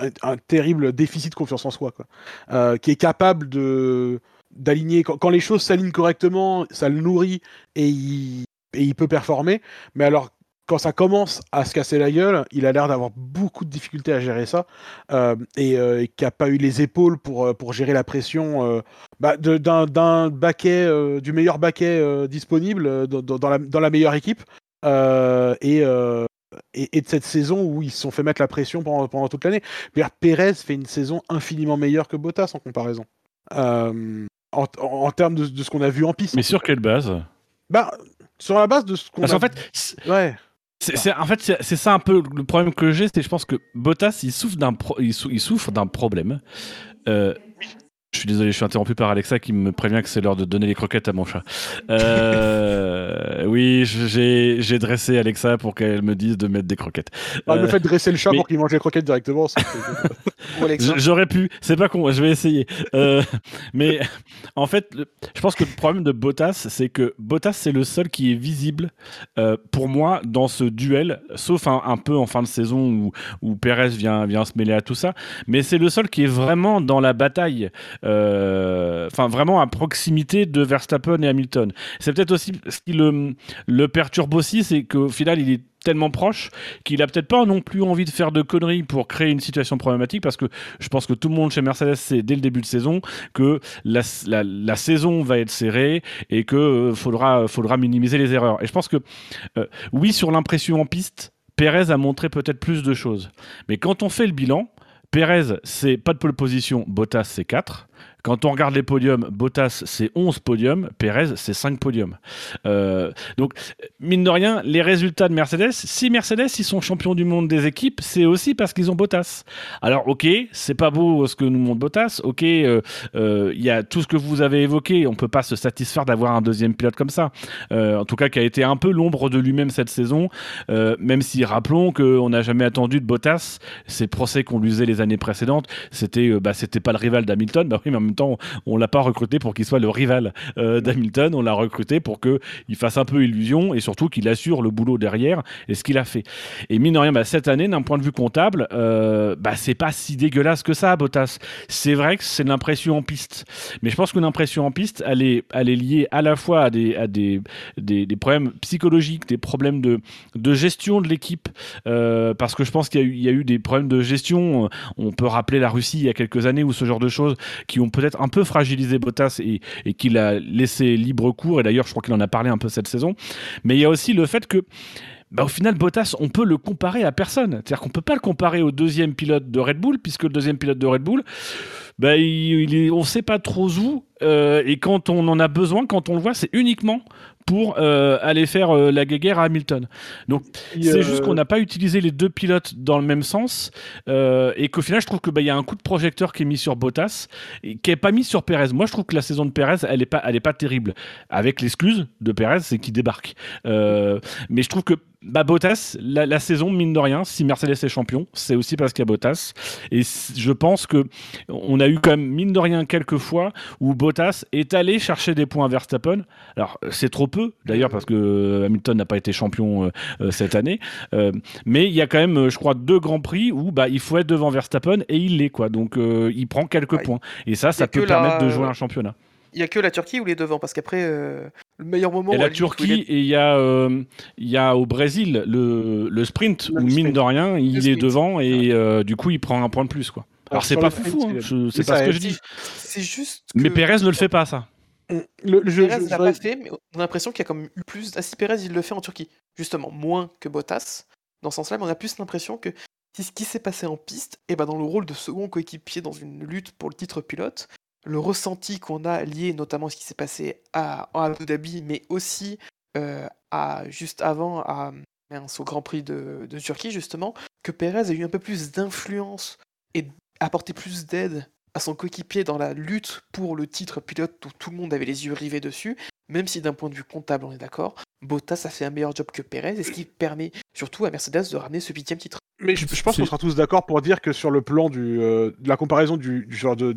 Speaker 4: un- un terrible déficit de confiance en soi, quoi. Euh, qui est capable de d'aligner quand, quand les choses s'alignent correctement, ça le nourrit et il, et il peut performer. Mais alors quand ça commence à se casser la gueule, il a l'air d'avoir beaucoup de difficultés à gérer ça euh, et, euh, et qui a pas eu les épaules pour, euh, pour gérer la pression euh, bah, d'un baquet, euh, du meilleur baquet disponible dans, la, dans la meilleure équipe et, et, et de cette saison où ils se sont fait mettre la pression pendant, pendant toute l'année. Pérez fait une saison infiniment meilleure que Bottas en comparaison. En, en- en termes de, de ce qu'on a vu en piste.
Speaker 3: Mais sur quelle base?
Speaker 4: Bah, sur la base de ce qu'on
Speaker 3: Parce
Speaker 4: a
Speaker 3: qu'en fait,
Speaker 4: Ouais.
Speaker 3: C'est c'est- en fait, c'est c'est ça un peu le problème que j'ai, c'est je pense que Bottas, il souffre d'un pro- il, sou- il souffre d'un problème. Euh, je suis désolé, je suis interrompu par Alexa qui me prévient que c'est l'heure de donner les croquettes à mon chat. Euh, (laughs) oui, j'ai dressé Alexa pour qu'elle me dise de mettre des croquettes.
Speaker 4: Ah, le
Speaker 3: Euh,
Speaker 4: fait de dresser le chat
Speaker 3: mais-
Speaker 4: pour qu'il mange les croquettes directement, c'est- (laughs)
Speaker 3: J'aurais pu, c'est pas con, je vais essayer. Euh, mais en fait, le- je pense que le problème de Bottas, c'est que Bottas, c'est le seul qui est visible euh, pour moi dans ce duel, sauf un, un peu en fin de saison où, où Perez vient, vient se mêler à tout ça. Mais c'est le seul qui est vraiment dans la bataille, enfin vraiment à proximité de Verstappen et Hamilton. C'est peut-être aussi ce qui le, perturbe aussi, c'est qu'au final, il est tellement proche qu'il a peut-être pas non plus envie de faire de conneries pour créer une situation problématique parce que je pense que tout le monde chez Mercedes sait dès le début de saison que la, saison va être serrée et que euh, faudra, faudra minimiser les erreurs. Et je pense que euh, oui, sur l'impression en piste, Perez a montré peut-être plus de choses. Mais quand on fait le bilan, Perez, c'est pas de pole position, Bottas, c'est 4. Quand on regarde les podiums, Bottas, c'est 11 podiums, Perez, c'est 5 podiums. Euh, donc, mine de rien, les résultats de Mercedes, si Mercedes, ils sont champions du monde des équipes, c'est aussi parce qu'ils ont Bottas. Alors, ok, c'est pas beau ce que nous montre Bottas, ok, il euh, y a tout ce que vous avez évoqué, on peut pas se satisfaire d'avoir un deuxième pilote comme ça. Euh, en tout cas, qui a été un peu l'ombre de lui-même cette saison, euh, même si rappelons qu'on n'a jamais attendu de Bottas, ces procès qu'on lui faisait les années précédentes, c'était euh, bah, pas le rival d'Hamilton, bah mais en même temps, on l'a pas recruté pour qu'il soit le rival euh, d'Hamilton, on l'a recruté pour qu'il fasse un peu illusion et surtout qu'il assure le boulot derrière et ce qu'il a fait. Et mine de rien, bah, cette année, d'un point de vue comptable, euh, bah, c'est pas si dégueulasse que ça, Bottas. C'est vrai que c'est l'impression en piste, mais je pense qu'une impression en piste, elle est, elle est liée à la fois à des, à des, des, des problèmes psychologiques, des problèmes de, de gestion de l'équipe, euh, parce que je pense qu'il y, a eu- il y a eu des problèmes de gestion. On peut rappeler la Russie il y a quelques années ou ce genre de choses qui ont peut-être un peu fragilisé Bottas et, et qu'il a laissé libre cours. Et d'ailleurs, je crois qu'il en a parlé un peu cette saison. Mais il y a aussi le fait que bah, au final, Bottas, on peut le comparer à personne. C'est-à-dire qu'on peut pas le comparer au deuxième pilote de Red Bull, puisque le deuxième pilote de Red Bull, bah, on sait pas trop où. Euh, et quand on en a besoin, quand on le voit, c'est uniquement pour euh, aller faire euh, la guéguerre à Hamilton. Donc c'est juste qu'on n'a pas utilisé les deux pilotes dans le même sens et qu'au final je trouve que bah, il y a un coup de projecteur qui est mis sur Bottas et qui est pas mis sur Perez. Moi je trouve que la saison de Perez elle est pas elle est pas terrible avec l'excuse de Perez c'est qu'il débarque. Mais je trouve que bah Bottas, la, la saison mine de rien, si Mercedes est champion, c'est aussi parce qu'il y a Bottas. Et je pense que on a eu quand même mine de rien quelques fois où Bottas est allé chercher des points à Verstappen. Alors c'est trop peu d'ailleurs parce que Hamilton n'a pas été champion euh, euh, cette année. Euh, mais il y a quand même, je crois, deux grands prix où bah il faut être devant Verstappen et il l'est quoi. Donc euh, il prend quelques
Speaker 1: Ouais.
Speaker 3: points. Et ça, ça peut permettre
Speaker 1: la-
Speaker 3: de jouer un championnat.
Speaker 1: Il y a que la Turquie où il est devant, parce qu'après, euh, le meilleur moment.
Speaker 3: Il y a la Turquie
Speaker 1: est-
Speaker 3: et il y, a, euh, il y a au Brésil le, le sprint où mine
Speaker 4: sprint.
Speaker 3: de rien il
Speaker 1: Le
Speaker 3: est
Speaker 1: sprint.
Speaker 3: devant et euh, du coup il prend un point de plus quoi. Alors,
Speaker 4: Alors,
Speaker 3: c'est pas foufou, hein, c'est pas ce que je dis.
Speaker 1: C'est juste.
Speaker 3: Mais Pérez ne le fait pas ça.
Speaker 4: Le, le- je-
Speaker 1: Pérez
Speaker 4: je-
Speaker 1: l'a pas fait, mais on a l'impression qu'il y a comme eu plus. Ah, si Pérez il le fait en Turquie, justement, moins que Bottas, dans ce sens-là, mais on a plus l'impression que si ce qui s'est passé en piste, et ben dans le rôle de second coéquipier dans une lutte pour le titre pilote, le ressenti qu'on a lié notamment à ce qui s'est passé à, Abu Dhabi, mais aussi euh, à, juste avant à, au Grand Prix de, Turquie, justement, que Pérez a eu un peu plus d'influence et apporté plus d'aide à son coéquipier dans la lutte pour le titre pilote où tout le monde avait les yeux rivés dessus, même si d'un point de vue comptable on est d'accord, Bottas a fait un meilleur job que Pérez, et ce qui permet surtout à Mercedes de ramener ce huitième titre?
Speaker 4: Mais je, pense qu'on sera tous d'accord pour dire que sur le plan euh, de la comparaison du, genre de,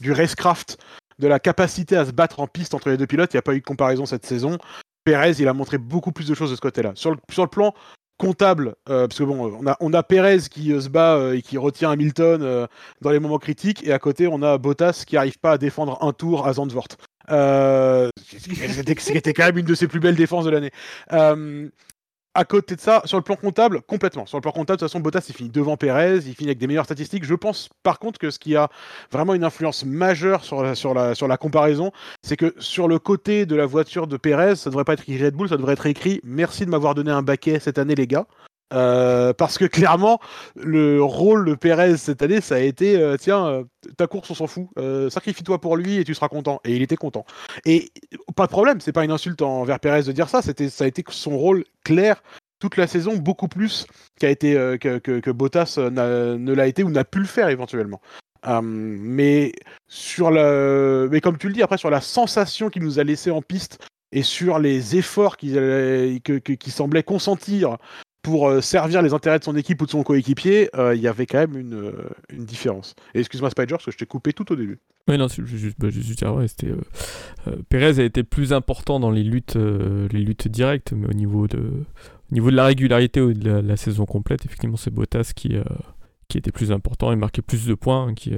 Speaker 4: du racecraft, de la capacité à se battre en piste entre les deux pilotes, il n'y a pas eu de comparaison cette saison. Pérez, il a montré beaucoup plus de choses de ce côté-là. Sur le, plan comptable, euh, parce que bon, on a, on a Pérez qui euh, se bat euh, et qui retient Hamilton euh, dans les moments critiques, et à côté, on a Bottas qui n'arrive pas à défendre un tour à Zandvoort. Euh, C'était quand même une de ses plus belles défenses de l'année. Euh, à côté de ça, sur le plan comptable, complètement. Sur le plan comptable, de toute façon, Bottas, il finit devant Pérez, il finit avec des meilleures statistiques. Je pense, par contre, que ce qui a vraiment une influence majeure sur la, sur la, sur la comparaison, c'est que sur le côté de la voiture de Pérez, ça devrait pas être écrit Red Bull, ça devrait être écrit Merci de m'avoir donné un baquet cette année, les gars. Euh, parce que clairement, le rôle de Pérez cette année, ça a été euh, tiens, euh, ta course, on s'en fout, sacrifie-toi pour lui et tu seras content. Et il était content. Et pas de problème, c'est pas une insulte envers Pérez de dire ça, ça a été son rôle clair toute la saison, beaucoup plus qu'a été, que, Bottas ne l'a été ou n'a pu le faire éventuellement. Mais sur le, mais comme tu le dis, après sur la sensation qu'il nous a laissé en piste et sur les efforts qu'il que- qu'il semblait consentir pour euh, servir les intérêts de son équipe ou de son coéquipier, euh, il y avait quand même une, euh, différence. Excuse-moi Spider, parce que je t'ai coupé tout au début.
Speaker 7: Oui, non, c'est juste, bah, juste c'était. Pérez a été plus important dans les luttes, les luttes directes, mais au niveau de, au niveau de la régularité ou de la, saison complète, effectivement, c'est Bottas qui, qui était plus important et marquait plus de points, hein, qui,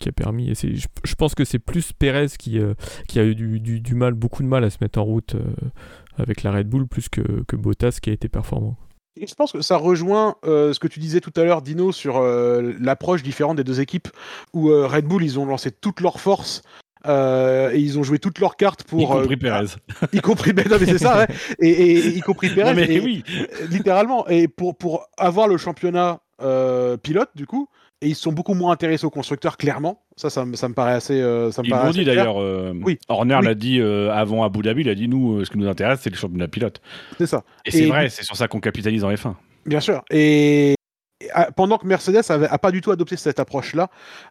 Speaker 7: qui a permis. Je, je pense que c'est plus Pérez qui, qui a eu du, mal, beaucoup de mal à se mettre en route avec la Red Bull, plus que Bottas qui a été performant.
Speaker 4: Et je pense que ça rejoint euh, ce que tu disais tout à l'heure, Dino, sur euh, l'approche différente des deux équipes, où euh, Red Bull, ils ont lancé toutes leurs forces. et ils ont joué toutes leurs cartes pour
Speaker 3: y compris Pérez. (laughs)
Speaker 4: y compris ben, non, mais c'est ça ouais. et, et- et y compris Pérez
Speaker 3: Non, mais
Speaker 4: et-
Speaker 3: oui.
Speaker 4: littéralement et pour pour avoir le championnat pilote du coup et ils sont beaucoup moins intéressés aux constructeurs clairement ça ça, me- ça me paraît assez euh, ça me
Speaker 3: Ils l'ont dit d'ailleurs. euh,
Speaker 4: Oui.
Speaker 3: Horner
Speaker 4: Oui.
Speaker 3: l'a dit euh, avant Abu Dhabi. Il a dit nous, euh, ce qui nous intéresse, c'est le championnat pilote.
Speaker 4: c'est ça
Speaker 3: Et c'est vrai, c'est sur ça qu'on capitalise en F1.
Speaker 4: Bien sûr. Et ah, pendant que Mercedes avait, a pas du tout adopté cette approche-là,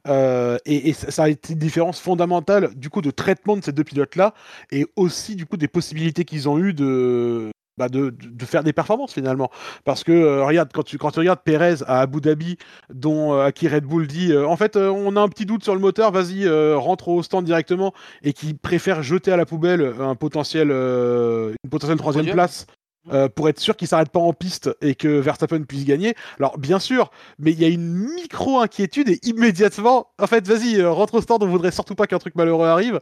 Speaker 4: euh, et, ça a été une différence fondamentale du coup de traitement de ces deux pilotes-là, et aussi du coup des possibilités qu'ils ont eues de, bah, de, faire des performances finalement. Parce que euh, regarde, quand tu, quand tu regardes Perez à Abu Dhabi, dont euh, à qui Red Bull dit euh, en fait euh, on a un petit doute sur le moteur, vas-y euh, rentre au stand directement, et qui préfère jeter à la poubelle un potentiel, euh, une potentielle troisième place. euh, pour être sûr qu'il s'arrête pas en piste et que Verstappen puisse gagner. Alors bien sûr, mais il y a une micro inquiétude et immédiatement, en fait, vas-y, euh, rentre au stand. On voudrait surtout pas qu'un truc malheureux arrive.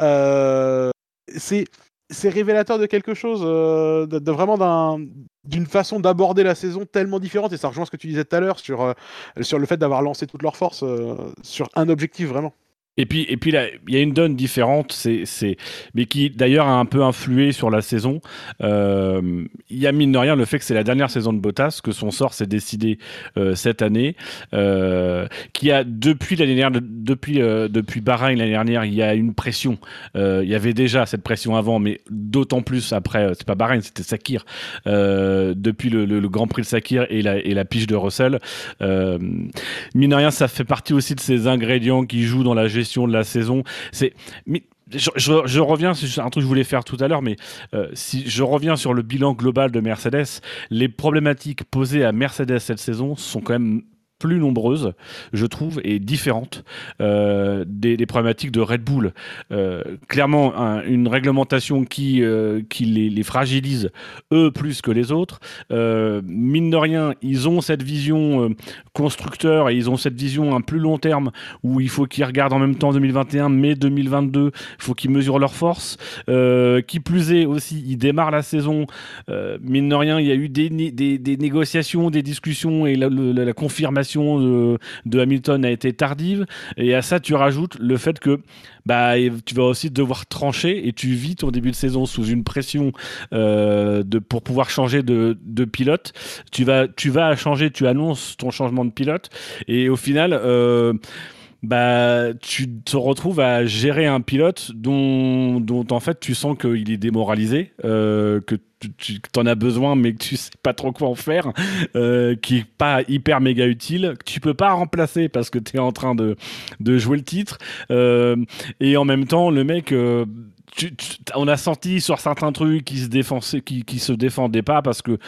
Speaker 4: Euh, c'est c'est révélateur de quelque chose, euh, de, vraiment d'un d'une façon d'aborder la saison tellement différente et ça rejoint ce que tu disais tout à l'heure sur euh, sur le fait d'avoir lancé toutes leurs forces euh, sur un objectif vraiment.
Speaker 3: Et puis, et puis il y a une donne différente, c'est, mais qui d'ailleurs a un peu influé sur la saison. Euh, Il y a mine de rien le fait que c'est la dernière saison de Bottas, que son sort s'est décidé euh, cette année, euh, qui a depuis l'année dernière, depuis depuis Bahreïn l'année dernière, il y a une pression. Il y avait déjà cette pression avant, mais d'autant plus après. C'est pas Bahreïn, c'était Sakir. Depuis le, le- Grand Prix de Sakir et la, et la pige de Russell. Mine de rien, ça fait partie aussi de ces ingrédients qui jouent dans la gestion de la saison. C'est, mais je, je, je reviens, juste un truc que je voulais faire tout à l'heure, mais euh, si je reviens sur le bilan global de Mercedes, les problématiques posées à Mercedes cette saison sont quand même plus nombreuses, je trouve, et différentes euh, des, problématiques de Red Bull. Euh, clairement, un- une réglementation qui, euh, qui les, fragilise, eux, plus que les autres. Mine de rien, ils ont cette vision constructeur et ils ont cette vision un plus long terme où il faut qu'ils regardent en même temps 2021, mais 2022, il faut qu'ils mesurent leurs forces. Qui plus est aussi, ils démarrent la saison. Mine de rien, il y a eu des, né- des, des négociations, des discussions et la confirmation de, Hamilton a été tardive. Et à ça, tu rajoutes le fait que bah, tu vas aussi devoir trancher et tu vis ton début de saison sous une pression euh, de, pour pouvoir changer de, de pilote. Tu vas, tu vas changer, tu annonces ton changement de pilote et au final, euh, bah, tu te retrouves à gérer un pilote dont, dont en fait tu sens qu'il est démoralisé, euh, que tu en as besoin mais que tu sais pas trop quoi en faire, euh, qui est pas hyper méga utile, que tu peux pas remplacer parce que tu es en train de, de jouer le titre, euh, et en même temps le mec... euh, tu- tu- on a senti sur certains trucs qui se défendaient, qui, qui se défendaient pas parce que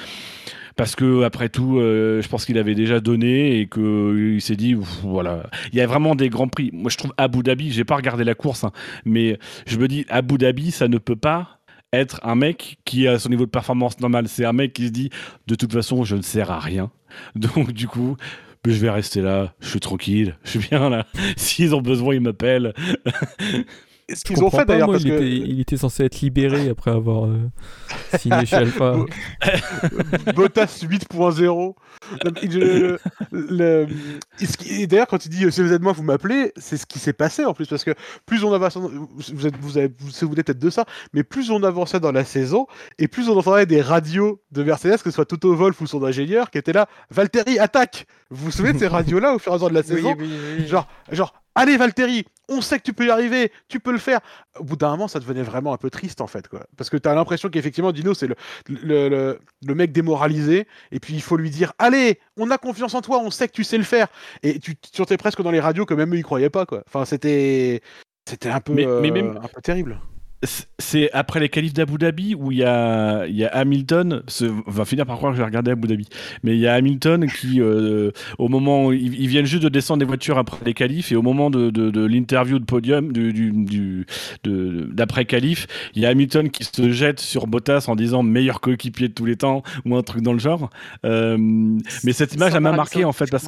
Speaker 3: parce que après tout, euh, je pense qu'il avait déjà donné et que euh, il s'est dit voilà. Il y a vraiment des grands prix. Moi, je trouve Abu Dhabi. J'ai pas regardé la course, hein, mais je me dis Abu Dhabi, ça ne peut pas être un mec qui a son niveau de performance normal. C'est un mec qui se dit de toute façon, je ne sers à rien. (laughs) Donc du coup. Je vais rester là, je suis tranquille, je suis bien là. (laughs) S'ils ont besoin, ils m'appellent. (laughs)
Speaker 4: Ce qu'ils ont fait d'ailleurs, parce
Speaker 7: il,
Speaker 4: que
Speaker 7: était, il était censé être libéré après avoir euh, (laughs) signé chez Alpha.
Speaker 4: Bottas 8.0. Le- le- et D'ailleurs, quand il dit euh, si vous êtes moi, vous m'appelez, c'est ce qui s'est passé en plus, parce que plus on avançait, vous êtes, vous avez, vous vous souvenez peut-être de ça, mais plus on avançait dans la saison, et plus on entendait des radios de Mercedes, que ce soit Toto Wolff ou son ingénieur, qui était là, Valtteri attaque. Vous vous souvenez de ces (laughs) radios-là au fur et à mesure de la saison?
Speaker 1: oui, oui.
Speaker 4: Genre, genre, allez Valtteri, on sait que tu peux y arriver, tu peux le faire. Au bout d'un moment, ça devenait vraiment un peu triste en fait, quoi. Parce que t'as l'impression qu'effectivement, Dino, c'est le, le, le, le mec démoralisé, et puis il faut lui dire, allez, on a confiance en toi, on sait que tu sais le faire. Et tu tu sentais presque dans les radios que même eux, ils croyaient pas, quoi. Enfin, c'était. C'était un peu,
Speaker 3: Mais- mais
Speaker 4: euh,
Speaker 3: même-
Speaker 4: un peu terrible.
Speaker 3: C'est- après les qualifs d'Abu Dhabi où il y a, y a Hamilton, on va finir par croire que j'ai regardé Abu Dhabi, mais il y a Hamilton qui, euh, au moment où ils, ils viennent juste de descendre des voitures après les qualifs, et au moment de, de, de l'interview de podium, du, du, du- de- d'après qualif, il y a Hamilton qui se jette sur Bottas en disant meilleur coéquipier de tous les temps, ou un truc dans le genre. Euh, mais cette image, elle m'a marqué en fait, parce.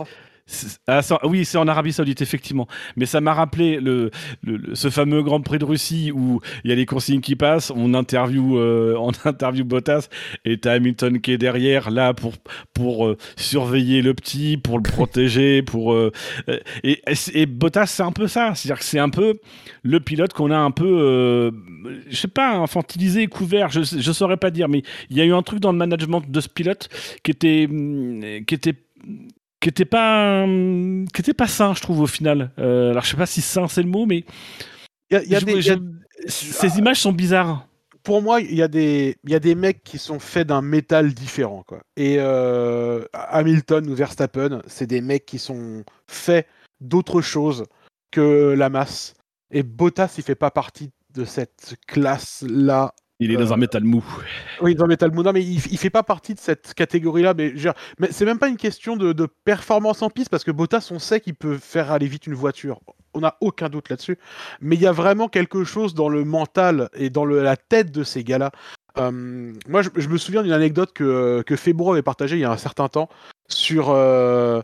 Speaker 3: Ah, oui, c'est en Arabie Saoudite, effectivement. Mais ça m'a rappelé le, le- le- ce fameux Grand Prix de Russie où il y a les consignes qui passent, on interview, euh, on (laughs) interview Bottas et t'as Hamilton qui est derrière, là, pour, pour euh, surveiller le petit, pour le (laughs) protéger, pour. euh, euh, et, et, Bottas, c'est un peu ça. C'est-à-dire que c'est un peu le pilote qu'on a un peu, euh, je sais pas, infantilisé, couvert, je, je saurais pas dire, mais il y a eu un truc dans le management de ce pilote qui était. hum, qui était qui était pas hum, qui était pas sain je trouve au final Euh, alors je sais pas si sain c'est le mot mais
Speaker 4: Il y a, il y a
Speaker 3: je-
Speaker 4: des- il y a-
Speaker 3: je- ces images sont bizarres
Speaker 4: pour moi, il y, a des- il y a des mecs qui sont faits d'un métal différent. Quoi. Et euh, Hamilton ou Verstappen, c'est des mecs qui sont faits d'autre chose que la masse. Et Bottas, il fait pas partie de cette classe-là.
Speaker 3: Il est dans
Speaker 4: Euh,
Speaker 3: un métal mou
Speaker 4: Oui, dans Metal Moon, non, mais il, il fait pas partie de cette catégorie-là. Mais, c'est même pas une question de, de performance en piste, parce que Bottas, on sait qu'il peut faire aller vite une voiture. On n'a aucun doute là-dessus. Mais il y a vraiment quelque chose dans le mental et dans le- la tête de ces gars-là. Euh, moi, je, je me souviens d'une anecdote que, que Febro avait partagée il y a un certain temps sur euh,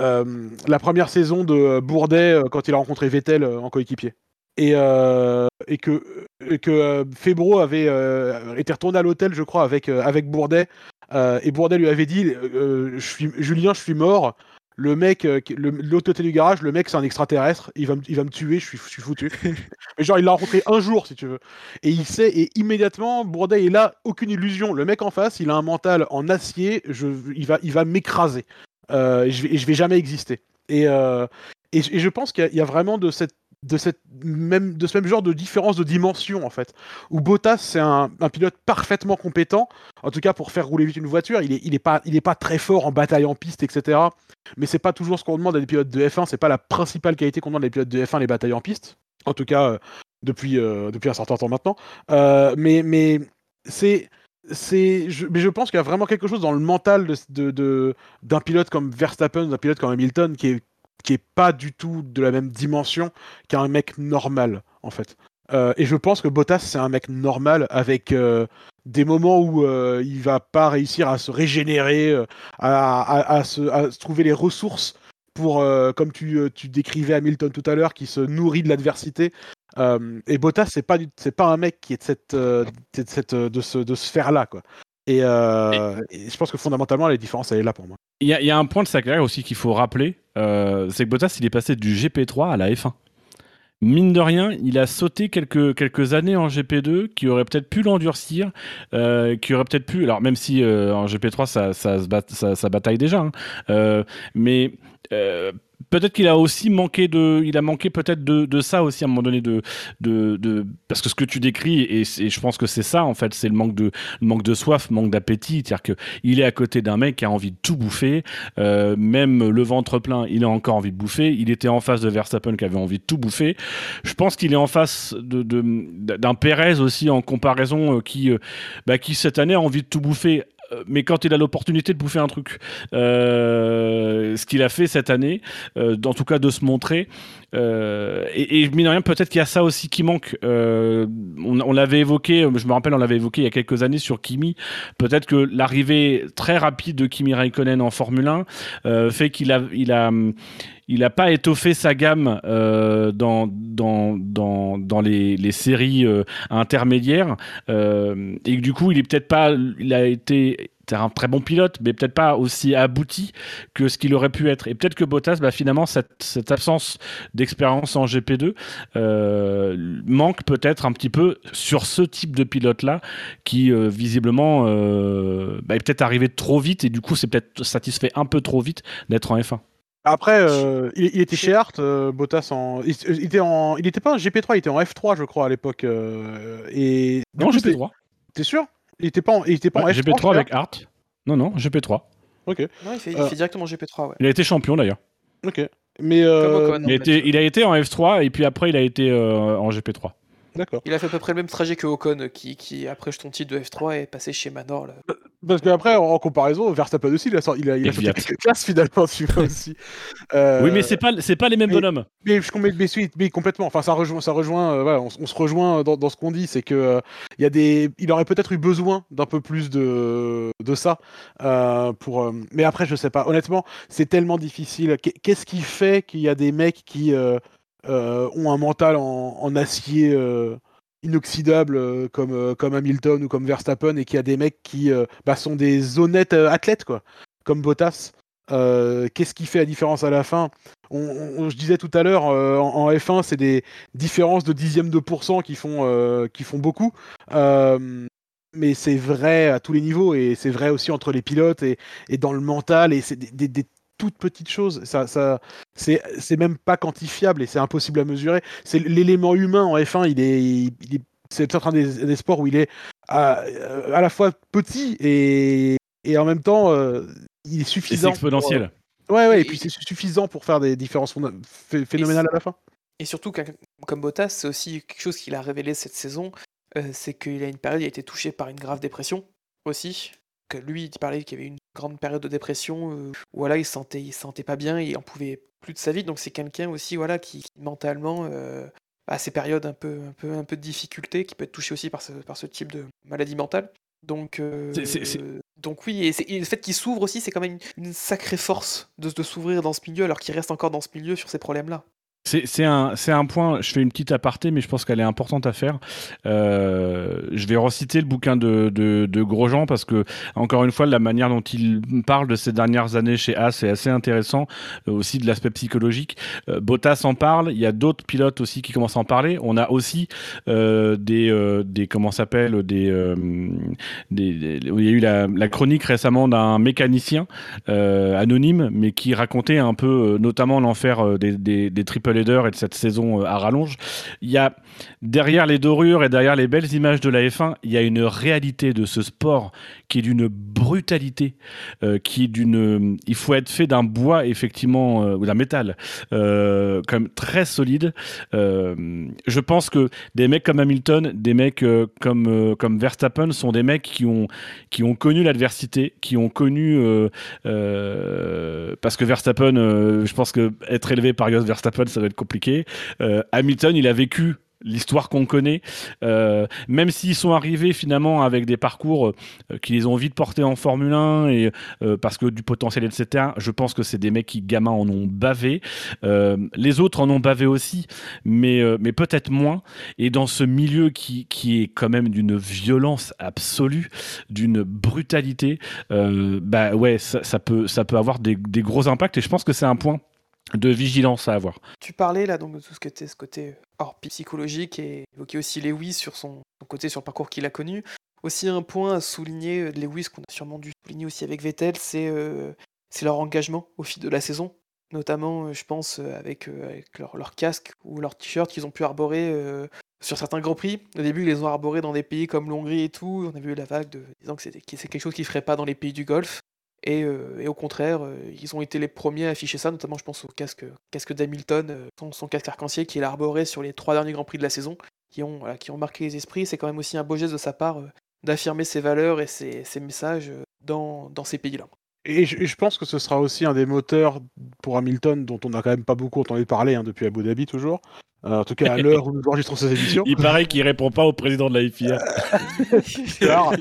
Speaker 4: euh, la première saison de Bourdet euh, quand il a rencontré Vettel euh, en coéquipier. Et, euh, et que, et que euh, Febro avait euh, été retourné à l'hôtel, je crois, avec, avec Bourdet. et Bourdet lui avait dit je suis, Julien, je suis mort. Le mec, l'autre côté du garage, le mec, c'est un extraterrestre. Il va, me- il va me tuer, je suis, je suis foutu. (laughs) Mais genre, il l'a rencontré un jour, si tu veux. Et il sait, et immédiatement, Bourdet est là, aucune illusion. Le mec en face, il a un mental en acier, je, il va, il va m'écraser. Euh, et, je vais, je vais jamais exister. Et, euh, et, et je pense qu'il y, a- il y a vraiment de cette de, cette même, de ce même genre de différence de dimension en fait. Où Bottas c'est un, pilote parfaitement compétent, en tout cas pour faire rouler vite une voiture, il est, il est, pas, pas très fort en bataille en piste, etc. Mais c'est pas toujours ce qu'on demande à des pilotes de F1, c'est pas la principale qualité qu'on demande à des pilotes de F1, les batailles en piste. En tout cas, euh, depuis, euh, depuis un certain temps maintenant. Euh, mais mais c'est. Je, mais je pense qu'il y a vraiment quelque chose dans le mental de, de, de- d'un pilote comme Verstappen, d'un pilote comme Hamilton, qui est, qui est pas du tout de la même dimension qu'un mec normal, en fait. Euh, et je pense que Bottas, c'est un mec normal avec euh, des moments où euh, il va pas réussir à se régénérer, euh, à, se, trouver les ressources pour, comme tu, tu décrivais Hamilton tout à l'heure, qui se nourrit de l'adversité. Et Bottas, c'est pas, pas un mec qui est de cette, de de ce, de ce sphère-là, quoi. Et, euh, et je pense que fondamentalement, la différence, elle est là pour moi.
Speaker 3: Il y, a- il y a un point de sa carrière aussi qu'il faut rappeler, euh, c'est que Bottas, il est passé du GP3 à la F1. Mine de rien, il a sauté quelques, quelques années en GP2 qui aurait peut-être pu l'endurcir, euh, qui aurait peut-être pu. Alors, même si euh, en GP3, ça, ça, ça, ça bataille déjà, hein, euh, mais euh, peut-être qu'il a aussi manqué de. Il a manqué peut-être de, de ça aussi à un moment donné, de, de, de- parce que ce que tu décris, et, je pense que c'est ça en fait, c'est le manque de, le manque de soif, manque d'appétit. C'est-à-dire que il est à côté d'un mec qui a envie de tout bouffer, euh, même le ventre plein, il a encore envie de bouffer. Il était en face de Verstappen qui avait envie de tout bouffer. Je pense qu'il est en face de, d'un Perez aussi en comparaison euh, qui, euh, bah, qui cette année a envie de tout bouffer. Euh, Mais quand il a l'opportunité de bouffer un truc, Euh, ce qu'il a fait cette année, euh, en tout cas de se montrer, euh, et, mine de rien, peut-être qu'il y a ça aussi qui manque. Euh, on l'avait évoqué, je me rappelle, on l'avait évoqué il y a quelques années sur Kimi. Peut-être que l'arrivée très rapide de Kimi Raikkonen en Formule 1 euh, fait qu'il a, il a, il a pas étoffé sa gamme euh, dans, dans, dans, les, les séries euh, intermédiaires. Euh, et du coup, il est peut-être pas, il a été c'est un très bon pilote, mais peut-être pas aussi abouti que ce qu'il aurait pu être. Et peut-être que Bottas, bah, finalement, cette, cette absence d'expérience en GP2 euh, manque peut-être un petit peu sur ce type de pilote-là, qui euh, visiblement euh, bah, est peut-être arrivé trop vite, et du coup, c'est peut-être satisfait un peu trop vite d'être en F1.
Speaker 4: Après, euh, il, il était chez Art, euh, Bottas en. Il, il était en. Il était pas en GP3, il était en F3, je crois, à l'époque. euh, et.
Speaker 3: Non,
Speaker 4: coup, c'était-
Speaker 3: GP3.
Speaker 4: T'es sûr? Il était pas en, il était pas en
Speaker 3: Ouais,
Speaker 4: F3
Speaker 3: GP3
Speaker 4: chez
Speaker 3: avec Hart. Non, non, GP3.
Speaker 4: Ok,
Speaker 1: Non, il fait, il
Speaker 4: Euh.
Speaker 1: fait directement GP3, ouais.
Speaker 3: Il a été champion d'ailleurs.
Speaker 4: ok. Mais.
Speaker 1: Comme
Speaker 4: Euh,
Speaker 1: Ocon.
Speaker 3: Il a, été, il a été en F3 et puis après il a été euh, en GP3.
Speaker 4: D'accord.
Speaker 1: Il a fait à peu près le même trajet que Ocon, qui, qui après son titre de F3, est passé chez Manor. Là.
Speaker 4: Parce qu'après, en, en comparaison, Verstappen aussi, il a, sorti- il a, il a
Speaker 3: Et
Speaker 4: fait quelques classes finalement, tu vois (laughs) aussi. Euh,
Speaker 3: Oui, mais c'est pas, c'est pas les mêmes
Speaker 4: mais-
Speaker 3: bonhommes.
Speaker 4: Mais je mais, mais, oui, mais complètement. Enfin, ça rejoint, ça rejoint. euh, voilà, on, se rejoint dans, dans ce qu'on dit, c'est que euh, il y a des, il aurait peut-être eu besoin d'un peu plus de de ça euh, pour. euh, mais après, je sais pas. Honnêtement, c'est tellement difficile. Qu'est- Qu'est-ce qui fait qu'il y a des mecs qui euh, euh, ont un mental en, acier euh, inoxydable euh, comme euh, comme Hamilton ou comme Verstappen et qu'il y a des mecs qui euh, bah, sont des honnêtes euh, athlètes quoi, comme Bottas. Euh, Qu'est-ce qui fait la différence à la fin? On, je disais tout à l'heure, euh, en, en F1, c'est des différences de dixièmes de pourcent qui font, euh, qui font beaucoup. Euh, mais c'est vrai à tous les niveaux et c'est vrai aussi entre les pilotes et, et dans le mental et c'est des- des toutes petites choses. Ça, ça, c'est c'est même pas quantifiable et c'est impossible à mesurer. C'est l'élément humain en F1, il est, il est- c'est peut-être un des, des sports où il est à, à la fois petit et, et en même temps euh, il est
Speaker 3: Et c'est
Speaker 4: suffisant. pour, euh,
Speaker 3: exponentiel.
Speaker 4: Ouais, ouais, et
Speaker 1: Et-
Speaker 4: puis c'est suffisant pour faire des différences phénoménales à la fin.
Speaker 1: Et surtout, comme Bottas, c'est aussi quelque chose qu'il a révélé cette saison, euh, c'est qu'il a une période, il a été touché par une grave dépression aussi. Que lui, il parlait qu'il y avait une grande période de dépression euh, où voilà, il se sentait, il se sentait pas bien, il en pouvait plus de sa vie. Donc c'est quelqu'un aussi voilà qui, qui, mentalement euh, a ces périodes un peu, un peu, un peu de difficulté, qui peut être touché aussi par ce, par ce type de maladie mentale. Donc, euh,
Speaker 3: C'est- c'est- c'est-
Speaker 1: donc oui, et, c'est- et le fait qu'il s'ouvre aussi, c'est quand même une, une sacrée force de, de s'ouvrir dans ce milieu, alors qu'il reste encore dans ce milieu sur ces problèmes-là.
Speaker 3: C'est c'est un, un point, je fais une petite aparté, mais je pense qu'elle est importante à faire. Euh, je vais reciter le bouquin de, de, Grosjean parce que, encore une fois, la manière dont il parle de ces dernières années chez As est assez intéressant, euh, aussi de l'aspect psychologique. Euh, Bottas en parle, il y a d'autres pilotes aussi qui commencent à en parler. On a aussi euh, des, des, comment s'appelle, des, des, il y a eu la, chronique récemment d'un mécanicien anonyme, mais qui racontait un peu, notamment l'enfer des, des, des leader et de cette saison euh, à rallonge. Il y a derrière les dorures et derrière les belles images de la F1, il y a une réalité de ce sport qui est d'une brutalité, euh, qui est d'une. Il faut être fait d'un bois effectivement euh, ou d'un métal, euh, comme très solide. Euh, je pense que des mecs comme Hamilton, des mecs euh, comme euh, comme Verstappen sont des mecs qui ont qui ont connu l'adversité, qui ont connu euh, euh, parce que Verstappen, euh, je pense que être élevé par Jos Verstappen, ça doit être compliqué. Euh, Hamilton, il a vécu l'histoire qu'on connaît, euh, même s'ils sont arrivés finalement avec des parcours euh, qui les ont vite portés en Formule 1 et euh, parce que du potentiel etc. Je pense que c'est des mecs qui gamins en ont bavé. Les autres en ont bavé aussi, mais mais peut-être moins. Et dans ce milieu qui qui est quand même d'une violence absolue, d'une brutalité, bah ouais, ça, peut ça peut avoir des gros impacts et je pense que c'est un point de vigilance à avoir.
Speaker 1: Tu parlais là donc de tout ce, était ce côté hors psychologique et évoquer aussi Lewis sur son, côté sur le parcours qu'il a connu. Aussi un point à souligner euh, de Lewis qu'on a sûrement dû souligner aussi avec Vettel, c'est euh, leur engagement au fil de la saison. Notamment, euh, je pense, avec, avec leur, leur casque ou leur t-shirt qu'ils ont pu arborer sur certains grands prix. Au début, ils les ont arborés dans des pays comme l'Hongrie et tout. On a vu la vague de disant que c'est quelque chose qu'ils ne feraient pas dans les pays du Golfe. Et, euh, et au contraire, euh, ils ont été les premiers à afficher ça, notamment je pense au casque, casque d'Hamilton, euh, son, casque arc-en-ciel qu'il a arboré sur les trois derniers Grands Prix de la saison, qui ont, qui marqué les esprits. C'est quand même aussi un beau geste de sa part d'affirmer ses valeurs et ses, messages dans ces pays-là.
Speaker 4: Et je, et je pense que ce sera aussi un des moteurs pour Hamilton, dont on n'a quand même pas beaucoup entendu parler hein, depuis Abu Dhabi toujours. Euh, en tout cas, à (laughs) l'heure où nous enregistrons ces émissions.
Speaker 3: Il paraît qu'il répond pas au président de la FIA. (laughs)
Speaker 4: Alors,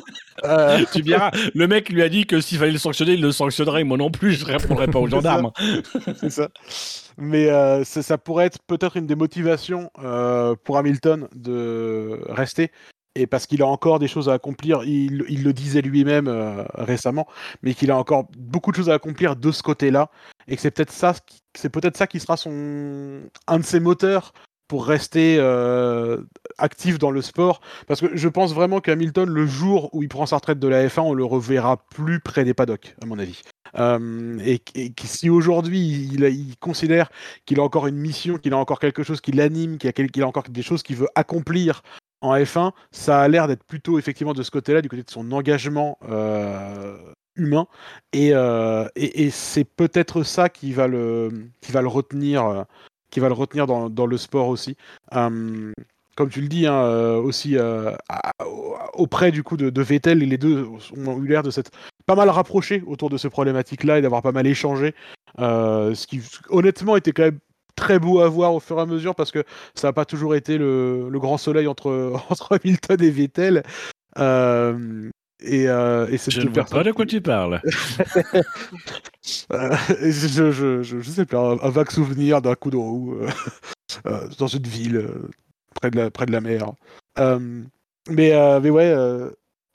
Speaker 4: euh,
Speaker 3: tu verras, le mec lui a dit que s'il fallait le sanctionner, il le sanctionnerait. Moi non plus, je répondrais pas aux gendarmes.
Speaker 4: c'est ça. Mais euh, ça, ça pourrait être peut-être une des motivations euh, pour Hamilton de rester. Et parce qu'il a encore des choses à accomplir, il, le disait lui-même euh, récemment, mais qu'il a encore beaucoup de choses à accomplir de ce côté-là, et que c'est peut-être ça, c'est peut-être ça qui sera son un de ses moteurs pour rester euh, actif dans le sport. Parce que je pense vraiment qu'Hamilton, le jour où il prend sa retraite de la F1, on le reverra plus près des paddocks, à mon avis. Euh, et, si aujourd'hui il, considère qu'il a encore une mission, qu'il a encore quelque chose qui l'anime, qu'il a encore des choses qu'il veut accomplir en F1, ça a l'air d'être plutôt effectivement de ce côté-là, du côté de son engagement euh, humain. Et, euh, et, c'est peut-être ça qui va le, retenir, euh, qui va le retenir dans, le sport aussi. Euh, comme tu le dis, hein, aussi auprès du coup de, Vettel, les deux ont eu l'air de s'être pas mal rapprochés autour de ces problématiques-là et d'avoir pas mal échangé. Ce qui honnêtement était quand même très beau à voir au fur et à mesure parce que ça n'a pas toujours été le, le grand soleil entre, (laughs) entre Hamilton et Vettel. Euh, et, euh, et
Speaker 3: Je ne vois pas de quoi tu parles.
Speaker 4: euh, (laughs) je, je, je, je sais pas, un, un vague souvenir d'un coup de roue euh, (laughs) dans une ville près, de la, près de la mer. Mais, mais ouais,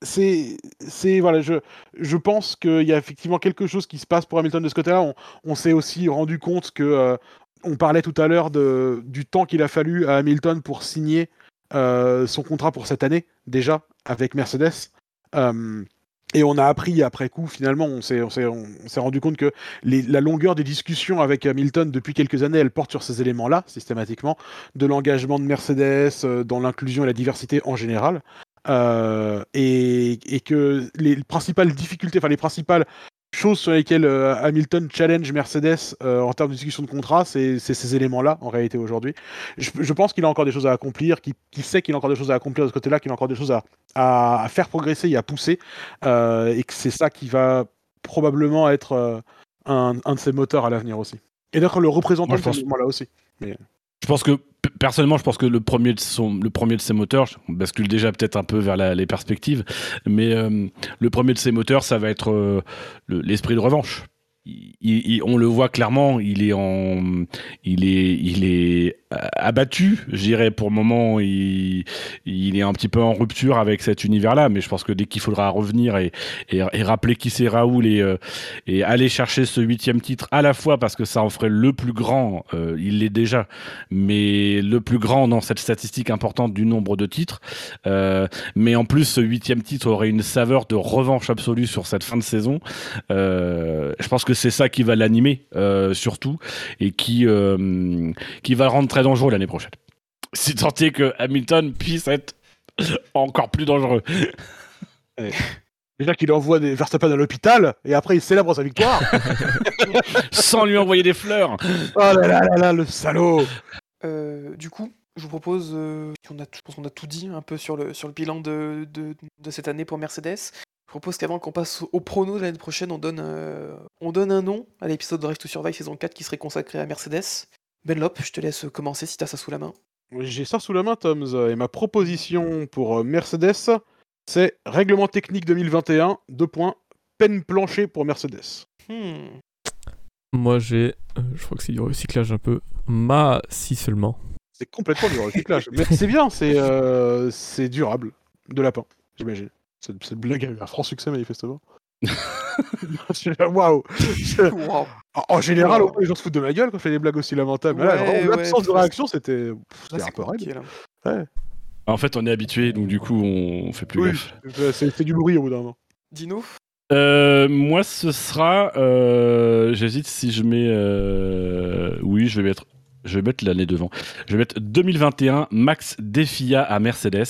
Speaker 4: c'est, c'est voilà, je, je pense qu'il y a effectivement quelque chose qui se passe pour Hamilton de ce côté-là. On, on s'est aussi rendu compte que euh, on parlait tout à l'heure du temps qu'il a fallu à Hamilton pour signer euh, son contrat pour cette année déjà avec Mercedes. Euh, et on a appris après coup, finalement, on s'est, rendu compte que la longueur des discussions avec Hamilton depuis quelques années, elle porte sur ces éléments-là, systématiquement, de l'engagement de Mercedes, euh, dans l'inclusion et la diversité en général. Et, et que les principales difficultés, enfin les principales choses sur lesquelles euh, Hamilton challenge Mercedes euh, en termes de discussion de contrat, c'est ces éléments-là en réalité aujourd'hui. Je, je pense qu'il a encore des choses à accomplir, qu'il sait qu'il a encore des choses à accomplir de ce côté-là, qu'il a encore des choses à, à, à faire progresser et à pousser, euh, et que c'est ça qui va probablement être un, un de ses moteurs à l'avenir aussi. Et d'être le représentant
Speaker 3: Moi,
Speaker 4: de ce mouvement-là aussi.
Speaker 3: Je pense que personnellement, je pense que le premier de ses moteurs, on bascule déjà peut-être un peu vers les perspectives, mais euh, le premier de ses moteurs, ça va être euh, le- l'esprit de revanche. On le voit clairement, il est en, il est, il est abattu, je dirais. Pour le moment, il, il est un petit peu en rupture avec cet univers-là, mais je pense que dès qu'il faudra revenir et, et, rappeler qui c'est Raoul et, euh, et aller chercher ce huitième titre à la fois parce que ça en ferait le plus grand, euh, il l'est déjà, mais le plus grand dans cette statistique importante du nombre de titres. Euh, mais en plus, ce huitième titre aurait une saveur de revanche absolue sur cette fin de saison. Je pense que c'est ça qui va l'animer surtout et qui qui va rendre très dangereux l'année prochaine. Si tant est que Hamilton puisse être encore plus dangereux.
Speaker 4: Déjà qu'il envoie des Verstappen à l'hôpital et après il célèbre sa victoire. (laughs)
Speaker 3: Sans lui envoyer des fleurs.
Speaker 4: oh là là là là, le salaud
Speaker 1: Euh, du coup, je vous propose, euh, a, je pense qu'on a tout dit un peu sur le, sur le bilan de, de, de cette année pour Mercedes. Je propose qu'avant qu'on passe au prono de l'année prochaine, on donne, euh, on donne un nom à l'épisode de Drive to Survive saison 4 qui serait consacré à Mercedes. Benlop, je te laisse commencer si t'as ça sous la main.
Speaker 4: J'ai ça sous la main, Toms, et ma proposition pour euh, Mercedes, c'est règlement technique 2021, deux points, peine plancher pour Mercedes.
Speaker 1: Hmm.
Speaker 7: Moi, j'ai. euh, je crois que c'est du recyclage un peu. Ma, si seulement.
Speaker 4: C'est complètement du recyclage. Mais c'est bien, c'est euh, c'est durable. De lapin, j'imagine. Cette blague a eu un franc succès, manifestement. (laughs) Waouh
Speaker 1: Wow.
Speaker 4: En- général, les gens se foutent de ma gueule quand je fais des blagues aussi lamentables.
Speaker 1: Ouais, ouais,
Speaker 4: l'absence de réaction, c'était un
Speaker 1: c'est
Speaker 4: peu raide.
Speaker 1: compliqué, là.
Speaker 3: En fait, on est habitué, donc du coup, on fait plus
Speaker 4: Oui,
Speaker 3: gaffe.
Speaker 4: C'est du bruit au bout d'un moment.
Speaker 1: Dino
Speaker 3: Euh, moi, ce sera. euh, J'hésite si je mets. euh, Oui, je vais mettre. Je vais mettre l'année devant. Je vais mettre 2021 Max Defia à Mercedes.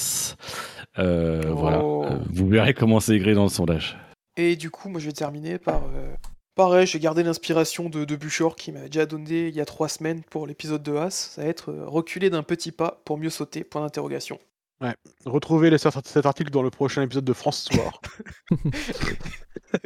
Speaker 3: Euh,
Speaker 1: Oh.
Speaker 3: Voilà. Euh, vous verrez comment c'est écrit dans le sondage.
Speaker 1: Et du coup, moi je vais terminer par. euh, Pareil, j'ai gardé l'inspiration de, de Buchor qui m'avait déjà donné il y a trois semaines pour l'épisode de As. Ça va être euh, reculer d'un petit pas pour mieux sauter, point d'interrogation.
Speaker 4: Retrouvez les- cet article dans le prochain épisode de France Soir. (laughs) (laughs)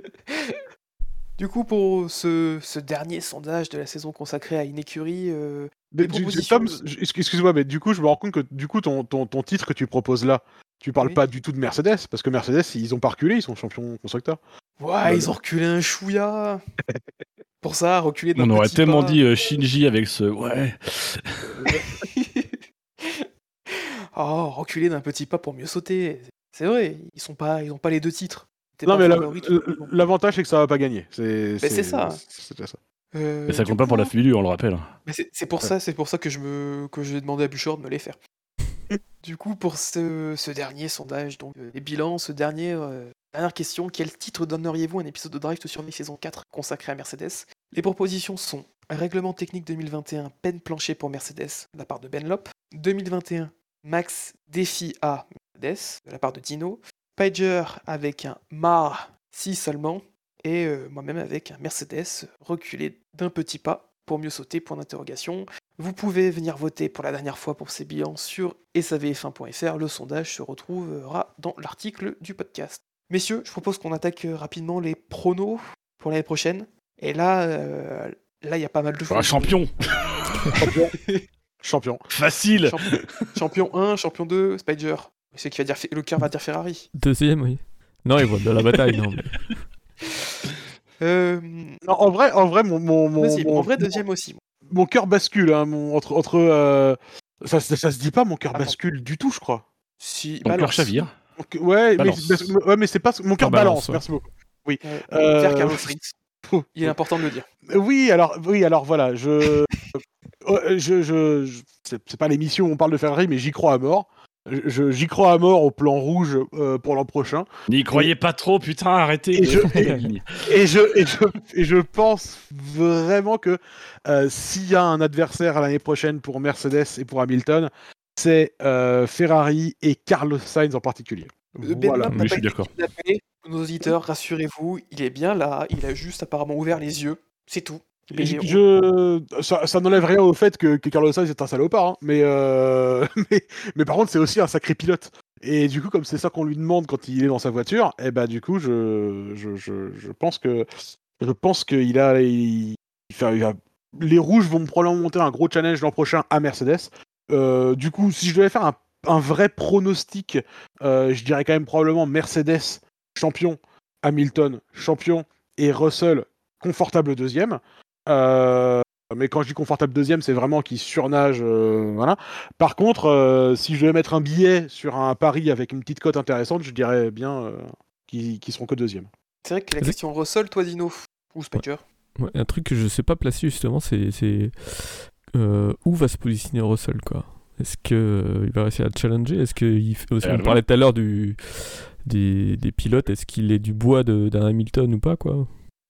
Speaker 1: Du coup, pour ce, ce dernier sondage de la saison consacré à une écurie, euh, propositions
Speaker 4: excuse-moi, mais du coup, je me rends compte que du coup, ton, ton, ton titre que tu proposes là, tu parles
Speaker 1: Oui.
Speaker 4: pas du tout de Mercedes, parce que Mercedes, ils ont pas reculé, ils sont champions constructeurs.
Speaker 1: ouais, ils ont reculé un chouïa. (laughs) pour ça, reculer d'un
Speaker 3: On aurait tellement
Speaker 1: pas.
Speaker 3: dit euh, Shinji avec ce. Ouais. (laughs)
Speaker 1: oh, reculer d'un petit pas pour mieux sauter. C'est vrai, ils sont pas, ils ont pas les deux titres.
Speaker 4: Non,
Speaker 1: pas
Speaker 4: mais l'avantage, c'est que ça va pas gagner. C'est
Speaker 1: c'est ça.
Speaker 4: C'est ça.
Speaker 1: Euh,
Speaker 3: Mais ça compte pas pour la FIBU, on le rappelle.
Speaker 1: Mais c'est c'est pour ça, c'est pour ça que je me que j'ai demandé à Bouchard de me les faire. Du coup, pour ce, dernier sondage, donc euh, les bilans, ce dernier euh, dernière question, quel titre donneriez-vous à un épisode de Drive to Survive saison 4 consacré à Mercedes? Les propositions sont Règlement technique 2021, peine plancher pour Mercedes de la part de Benlop, 2021 Max défi à Mercedes de la part de Dino, Pager avec un Mar si seulement, et euh, moi-même avec un Mercedes reculé d'un petit pas pour mieux sauter, point d'interrogation. Vous pouvez venir voter pour la dernière fois pour ces bilans sur savf1.fr. Le sondage se retrouvera dans l'article du podcast. Messieurs, je propose qu'on attaque rapidement les pronos pour l'année prochaine. Et là, euh, là, il y a pas mal de choses.
Speaker 3: champion
Speaker 4: Champion. (laughs) Champion.
Speaker 3: Facile
Speaker 1: Champion, champion 1, champion 2, Spider. C'est qui va dire le cœur va dire Ferrari.
Speaker 7: Deuxième, oui. Non, ils voient de la bataille, non. mais-
Speaker 1: Euh,
Speaker 4: Non, en vrai, en vrai, mon, mon, mon,
Speaker 1: deuxième.
Speaker 4: mon-
Speaker 1: en vrai, deuxième aussi.
Speaker 4: mon cœur bascule. Hein, mon- entre, entre, euh, ça, ça, ça se dit pas, mon cœur
Speaker 1: Ah
Speaker 4: bascule du tout, je crois.
Speaker 1: Si,
Speaker 3: Mon cœur
Speaker 1: balance.
Speaker 3: chavire.
Speaker 4: Donc, ouais, mais, ouais, mais c'est pas mon cœur
Speaker 7: Ah, balance,
Speaker 4: balance.
Speaker 7: ouais.
Speaker 4: Merci beaucoup.
Speaker 1: Ouais,
Speaker 4: Euh,
Speaker 1: Sainz. Il est (laughs) important de le dire.
Speaker 4: Oui, alors, oui, alors voilà, je, (laughs) Euh, je, je, je- c'est c'est pas l'émission où on parle de Ferrari, mais j'y crois à mort. J'y crois à mort au plan rouge euh, pour l'an prochain.
Speaker 3: N'y croyez pas trop, putain, arrêtez
Speaker 4: Et je-. Et je, et je, et je pense vraiment que euh, s'il y a un adversaire à l'année prochaine pour Mercedes et pour Hamilton, c'est euh, Ferrari et Carlos Sainz en particulier. Voilà.
Speaker 3: Oui, je suis d'accord.
Speaker 1: Nos auditeurs, rassurez-vous, il est bien là. Il a juste apparemment ouvert les yeux. C'est tout.
Speaker 4: Je, je- ça, ça n'enlève rien au fait que, que Carlos Sainz est un salopard, hein, mais, euh, (laughs) mais, mais par contre c'est aussi un sacré pilote. Et du coup, comme c'est ça qu'on lui demande quand il est dans sa voiture, et bah du coup, je, je, je, je pense que je pense qu'il a, il, il fait- il a- les rouges vont probablement monter un gros challenge l'an prochain à Mercedes. Euh, du coup, si je devais faire un, un vrai pronostic, euh, je dirais quand même probablement Mercedes champion, Hamilton champion et Russell confortable deuxième. Euh, mais quand je dis confortable deuxième, c'est vraiment qu'il surnage. euh, voilà. Par contre, euh, si je devais mettre un billet sur un pari avec une petite cote intéressante, je dirais bien euh, qu'ils seront que deuxième.
Speaker 1: C'est vrai que la question Russell, toi Dino, ou Spider.
Speaker 7: Ouais, un truc que je sais pas placer justement, c'est euh, où va se positionner Russell quoi? Est-ce que euh, il va réussir à challenger? Est-ce que il fait-
Speaker 3: Euh,
Speaker 7: on parlait tout à l'heure du des, des pilotes Est-ce qu'il est du bois de- d'un Hamilton ou pas quoi?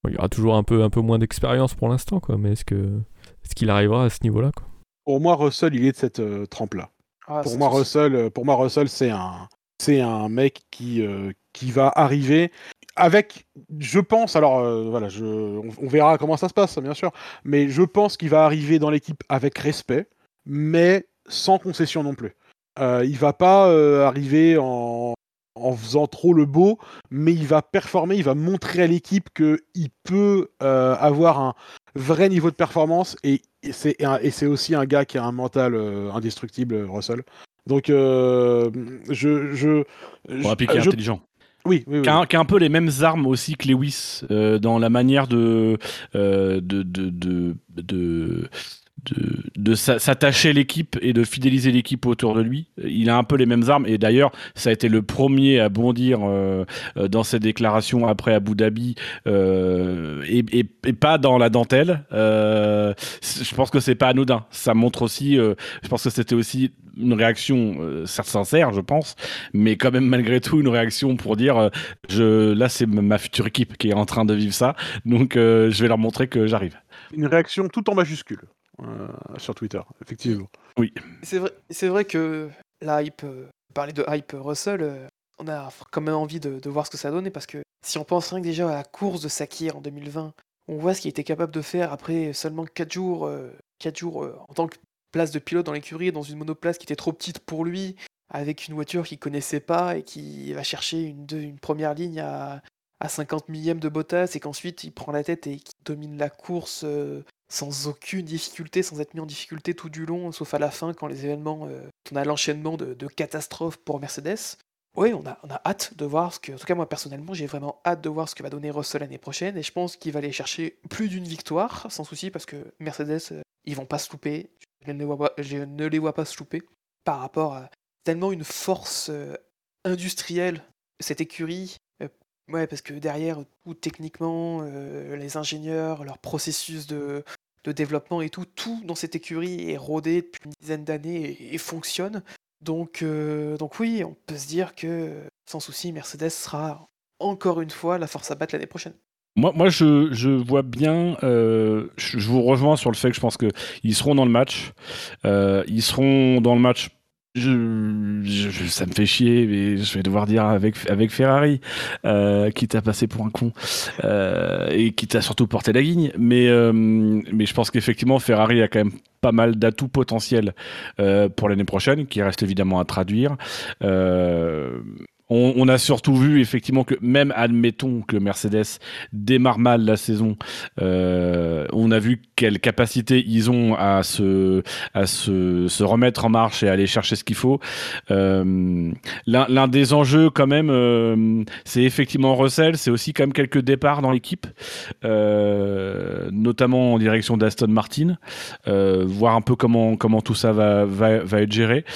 Speaker 7: Il y aura toujours un peu un peu moins d'expérience pour l'instant quoi, mais est-ce que est-ce qu'il arrivera à ce niveau-là quoi?
Speaker 4: Pour moi, Russell, il est de cette euh, trempe-là.
Speaker 1: Ah,
Speaker 4: pour moi. Russell, euh, pour moi, Russell, c'est un, c'est un mec qui, euh, qui va arriver avec, je pense, alors euh, voilà, je, on, on verra comment ça se passe, bien sûr, mais je pense qu'il va arriver dans l'équipe avec respect, mais sans concession non plus. Euh, il va pas euh, arriver en, en faisant trop le beau, mais il va performer, il va montrer à l'équipe qu'il peut euh, avoir un vrai niveau de performance et, et c'est aussi un gars qui a un mental euh, indestructible, Russell. Donc, euh, je, je,
Speaker 3: intelligent.
Speaker 4: oui, oui, oui.
Speaker 3: Qui a, un peu les mêmes armes aussi que Lewis euh, dans la manière de euh, de de de, de, de- de s'a- s'attacher l'équipe et de fidéliser l'équipe autour de lui. Il a un peu les mêmes armes et d'ailleurs ça a été le premier à bondir euh, euh, dans ses déclarations après Abu Dhabi euh, et, pas dans la dentelle. Je pense que c'est pas anodin. Ça montre aussi. je pense que c'était aussi une réaction certes sincère, je pense, mais quand même malgré tout une réaction pour dire je là c'est ma future équipe qui est en train de vivre ça donc je vais leur montrer que j'arrive
Speaker 4: Une réaction tout en majuscule sur Twitter, effectivement.
Speaker 1: C'est vrai, c'est vrai que la hype, euh, parler de hype Russell, euh, on a quand même envie de, de voir ce que ça donne parce que si on pense rien que déjà à la course de Sakir en 2020, on voit ce qu'il était capable de faire après seulement 4 jours, euh, quatre jours euh, en tant que place de pilote dans l'écurie, dans une monoplace qui était trop petite pour lui, avec une voiture qu'il connaissait pas et qui va chercher une, deux- une première ligne à, à 50 millièmes de Bottas et qu'ensuite il prend la tête et qui domine la course euh, sans aucune difficulté, sans être mis en difficulté tout du long, sauf à la fin quand les événements, euh, on a l'enchaînement de, catastrophes pour Mercedes. Oui, on a, on a hâte de voir ce que, en tout cas moi personnellement, j'ai vraiment hâte de voir ce que va donner Russell l'année prochaine et je pense qu'il va aller chercher plus d'une victoire, sans souci, parce que Mercedes, euh, ils vont pas se louper, je ne les vois pas, je se louper par rapport à tellement une force euh, industrielle, cette écurie. Ouais, parce que derrière, tout techniquement, euh, les ingénieurs, leur processus de, de développement et tout, tout dans cette écurie est rodé depuis une dizaine d'années et, fonctionne. Donc, euh, donc oui, on peut se dire que sans souci, Mercedes sera encore une fois la force à battre l'année prochaine.
Speaker 3: moi, moi je, je vois bien euh, je, je vous rejoins sur le fait que je pense que ils seront dans le match ils seront dans le match je, ça me fait chier, mais je vais devoir dire avec, Ferrari, euh, qui t'a passé pour un con, euh, et qui t'a surtout porté la guigne. Mais, euh, mais je pense qu'effectivement, Ferrari a quand même pas mal d'atouts potentiels pour l'année prochaine, qui reste évidemment à traduire. On, a surtout vu effectivement que même admettons que Mercedes démarre mal la saison, euh, on a vu quelle capacité ils ont à se à se, remettre en marche et aller chercher ce qu'il faut. Euh, L'un des enjeux quand même, euh, c'est effectivement Russell, c'est aussi quand même quelques départs dans l'équipe, notamment en direction d'Aston Martin, voir un peu comment comment tout ça va va, va être géré.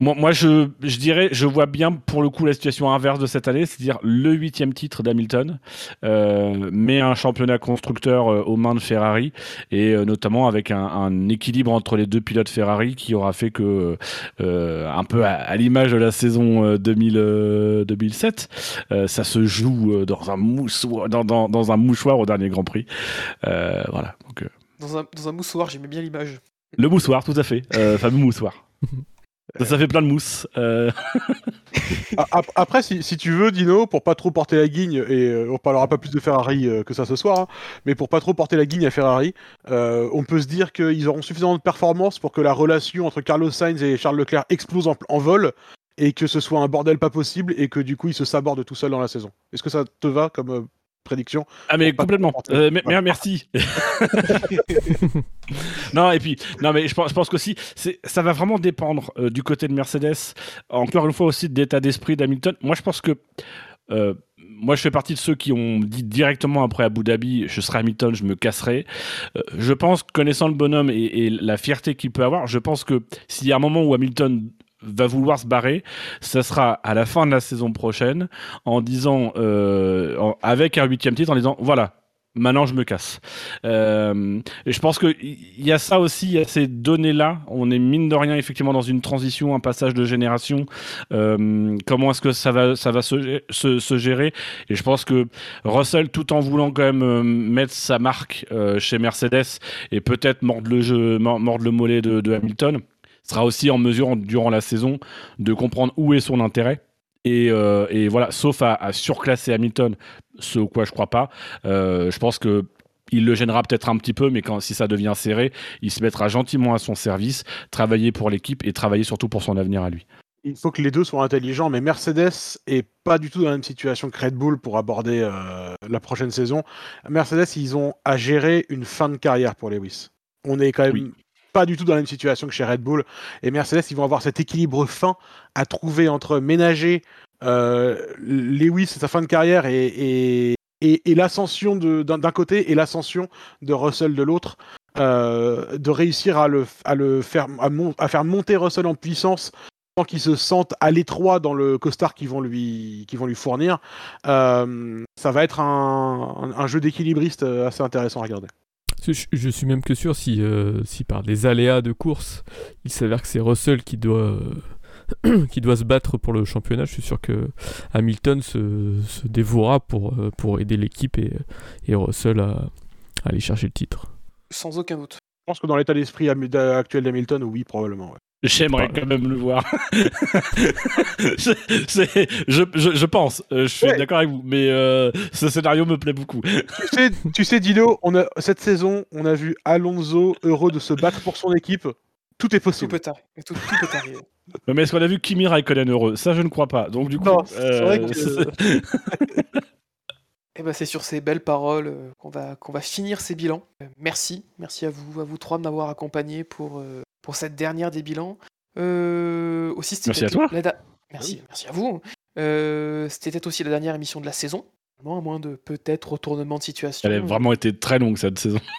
Speaker 3: Moi, moi je, je dirais, je vois bien pour le coup la situation inverse de cette année, c'est-à-dire le huitième titre d'Hamilton, euh, mais un championnat constructeur euh, aux mains de Ferrari, et euh, notamment avec un, un équilibre entre les deux pilotes Ferrari qui aura fait que, euh, un peu à, à l'image de la saison euh, 2000, euh, 2007, euh, ça se joue dans un, moussoir, dans, dans, dans un mouchoir au dernier Grand Prix. Euh, voilà. Donc, euh,
Speaker 1: Dans un, dans un moussoir, j'aimais bien l'image.
Speaker 3: le moussoir, tout à fait, euh, fameux moussoir. (laughs) Ça, ça fait plein de mousse. Euh, (laughs)
Speaker 4: Après, si, si tu veux, Dino, pour pas trop porter la guigne, et euh, on parlera pas plus de Ferrari euh, que ça ce soir, hein, mais pour pas trop porter la guigne à Ferrari, euh, on peut se dire qu'ils auront suffisamment de performance pour que la relation entre Carlos Sainz et Charles Leclerc explose en, en vol, et que ce soit un bordel pas possible, et que du coup ils se sabordent tout seuls dans la saison. Est-ce que ça te va comme euh, prédiction
Speaker 3: Ah mais complètement. Euh, merci. (laughs) non et puis non mais je pense, je pense qu'aussi ça va vraiment dépendre euh, du côté de Mercedes. Encore une fois aussi de l'état d'esprit d'Hamilton. Moi je pense que euh, moi, je fais partie de ceux qui ont dit directement après Abu Dhabi, je serai Hamilton, je me casserai. Euh, je pense, connaissant le bonhomme et, et la fierté qu'il peut avoir, je pense que s'il y a un moment où Hamilton va vouloir se barrer, ça sera à la fin de la saison prochaine, en disant, euh, avec un huitième titre, en disant, voilà, maintenant je me casse. Euh, et je pense qu'il y a ça aussi, il y a ces données-là. On est mine de rien effectivement dans une transition, un passage de génération. Euh, comment est-ce que ça va, ça va se, se, se gérer? Et je pense que Russell, tout en voulant quand même euh, mettre sa marque euh, chez Mercedes et peut-être mordre le jeu, mor- mordre le mollet de, de Hamilton, sera aussi en mesure durant la saison de comprendre où est son intérêt. Et, euh, et voilà, sauf à, à surclasser Hamilton, ce au quoi je crois pas. Euh, je pense que il le gênera peut-être un petit peu, mais quand si ça devient serré, il se mettra gentiment à son service, travailler pour l'équipe et travailler surtout pour son avenir à lui.
Speaker 4: Il faut que les deux soient intelligents, mais Mercedes est pas du tout dans la même situation que Red Bull pour aborder euh, la prochaine saison. Mercedes, ils ont à gérer une fin de carrière pour Lewis. On est quand même
Speaker 3: Oui.
Speaker 4: Pas du tout dans la même situation que chez Red Bull. Et Mercedes, ils vont avoir cet équilibre fin à trouver entre ménager euh, Lewis et sa fin de carrière et, et, et- l'ascension d'un côté et l'ascension de Russell de l'autre. euh, de réussir à le, à le faire, à, faire monter Russell en puissance sans qu'il se sente à l'étroit dans le costard qu'ils vont lui, vont lui fournir. Euh, ça va être un, un- jeu d'équilibriste assez intéressant à regarder.
Speaker 7: Je, je suis même que sûr si, euh, si par des aléas de course, il s'avère que c'est Russell qui doit, euh, (clears throat) qui doit se battre pour le championnat, je suis sûr que Hamilton se, se dévouera pour, euh, pour aider l'équipe et, et Russell à, à aller chercher le titre.
Speaker 1: Sans aucun doute.
Speaker 4: Je pense que dans l'état d'esprit actuel d'Hamilton, oui, probablement. ouais.
Speaker 3: J'aimerais quand même le voir. (laughs) je, c'est- je, je- je pense, euh, je suis
Speaker 4: Ouais.
Speaker 3: d'accord avec vous, mais euh, ce scénario me plaît beaucoup.
Speaker 4: tu, sais, tu sais, Dino, on a, cette saison, on a vu Alonso heureux de se battre pour son équipe. Tout est
Speaker 1: Tout
Speaker 4: possible.
Speaker 1: peut, tout, tout peut arriver.
Speaker 3: Mais est-ce qu'on a vu Kimi Raikkonen heureux? Ça, je ne crois pas. Donc, du coup,
Speaker 4: Non, c'est vrai
Speaker 3: euh, (laughs)
Speaker 1: Et ben c'est sur ces belles paroles euh, qu'on va, qu'on va finir ces bilans. Euh, merci, merci à vous, à vous trois de m'avoir accompagné pour, euh, pour cette dernière des bilans. Euh, aussi,
Speaker 3: Merci à toi.
Speaker 1: la da- merci, merci à vous. Euh, c'était peut-être aussi la dernière émission de la saison, à moins de peut-être retournement de situation.
Speaker 3: elle a vraiment été très longue cette saison. (laughs)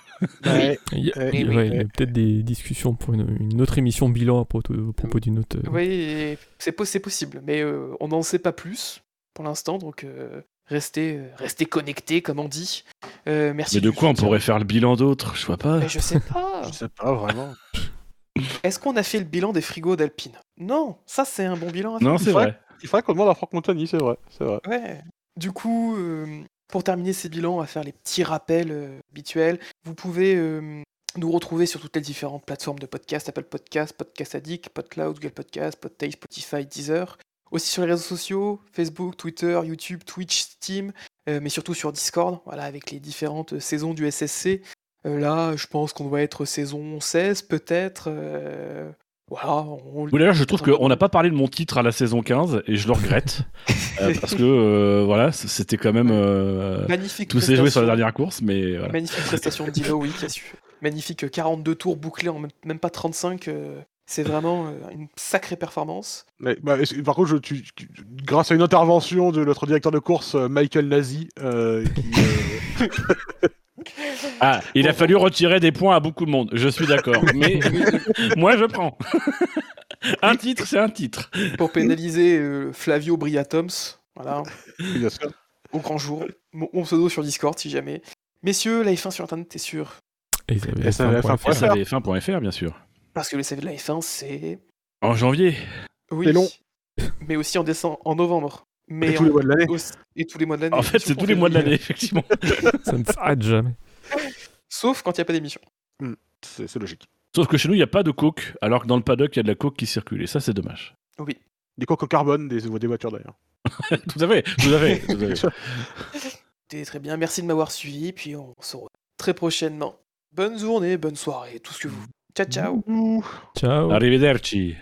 Speaker 4: Ouais.
Speaker 7: Il y a,
Speaker 4: Euh,
Speaker 7: il y a-
Speaker 1: oui,
Speaker 7: ouais, il y a peut-être des discussions pour une, une autre émission bilan à propos, d'une autre.
Speaker 1: Oui, c'est po- c'est possible, mais euh, on n'en sait pas plus pour l'instant, donc euh, restez, euh, restez connectés, comme on dit. Euh, merci.
Speaker 3: Mais de quoi on pourrait faire le bilan d'autre? Je vois pas.
Speaker 1: Mais Je sais (laughs) pas.
Speaker 4: Je sais pas vraiment. (laughs)
Speaker 1: Est-ce qu'on a fait le bilan des frigos d'Alpine? Non, ça c'est un bon bilan à faire.
Speaker 3: Non, c'est vrai.
Speaker 4: Il faudrait qu'on demande à Franck Montagny, c'est vrai. C'est vrai.
Speaker 1: Ouais. Du coup, euh, pour terminer ces bilans, on va faire les petits rappels euh, habituels. Vous pouvez euh, nous retrouver sur toutes les différentes plateformes de podcast, Apple Podcast, Podcast Addict, PodCloud, Google Podcast, Podtail, Spotify, Deezer. Aussi sur les réseaux sociaux, Facebook, Twitter, YouTube, Twitch, Steam, euh, mais surtout sur Discord, voilà, avec les différentes saisons du SSC. Euh, là, je pense qu'on doit être saison 16, peut-être. euh, voilà, on...
Speaker 3: Oui, d'ailleurs, je trouve qu'on n'a pas parlé de mon titre à la saison 15 et je le regrette. (laughs) euh, parce que, euh, voilà, c'était quand même. euh,
Speaker 1: Magnifique.
Speaker 3: tout s'est joué sur la dernière course, mais voilà.
Speaker 1: Magnifique prestation de Dino, oui, qui a su. Magnifique euh, 42 tours bouclés en même, même pas 35. C'est vraiment euh, une sacrée performance.
Speaker 4: Mais, bah, par contre, je, tu- tu- grâce à une intervention de notre directeur de course, euh, Michael Nazi, euh, qui, euh, (laughs)
Speaker 3: Ah, il a fallu retirer des points à beaucoup de monde, je suis d'accord. (laughs) Mais moi, je prends. (laughs) un titre, c'est un titre.
Speaker 1: Pour pénaliser euh, Flavio Briatoms, voilà,
Speaker 4: bien sûr.
Speaker 1: au grand jour. Mon, mon pseudo sur Discord, si jamais. Messieurs, la F1 sur Internet, t'es sûr
Speaker 7: Et ça va
Speaker 4: Et
Speaker 7: être
Speaker 4: ça
Speaker 7: un
Speaker 4: va
Speaker 7: point
Speaker 4: être un
Speaker 7: faible.
Speaker 4: point.
Speaker 3: SAVF1.fr, bien sûr.
Speaker 1: Parce que le CV de la F1, c'est.
Speaker 3: En janvier.
Speaker 1: Oui.
Speaker 4: C'est long.
Speaker 1: Mais aussi en décembre, en novembre. Mais
Speaker 4: Et tous les mois de l'année.
Speaker 1: et tous les mois de l'année.
Speaker 3: En fait, c'est tous les mois de l'année, effectivement. (laughs)
Speaker 7: Ça ne s'arrête jamais.
Speaker 1: Sauf quand il n'y a pas d'émission.
Speaker 4: C'est c'est logique.
Speaker 3: Sauf que chez nous, il n'y a pas de coke, alors que dans le paddock, il y a de la coke qui circule. Et ça, c'est dommage.
Speaker 1: Oui.
Speaker 4: Des coques au carbone, des, des voitures d'ailleurs. (laughs)
Speaker 3: tout à fait, tout à fait. tout à fait.
Speaker 1: C'était très bien. Merci de m'avoir suivi. Puis on se retrouve très prochainement. Bonne journée, bonne soirée, tout ce que vous. Ciao, ciao.
Speaker 7: Ciao.
Speaker 3: Arrivederci.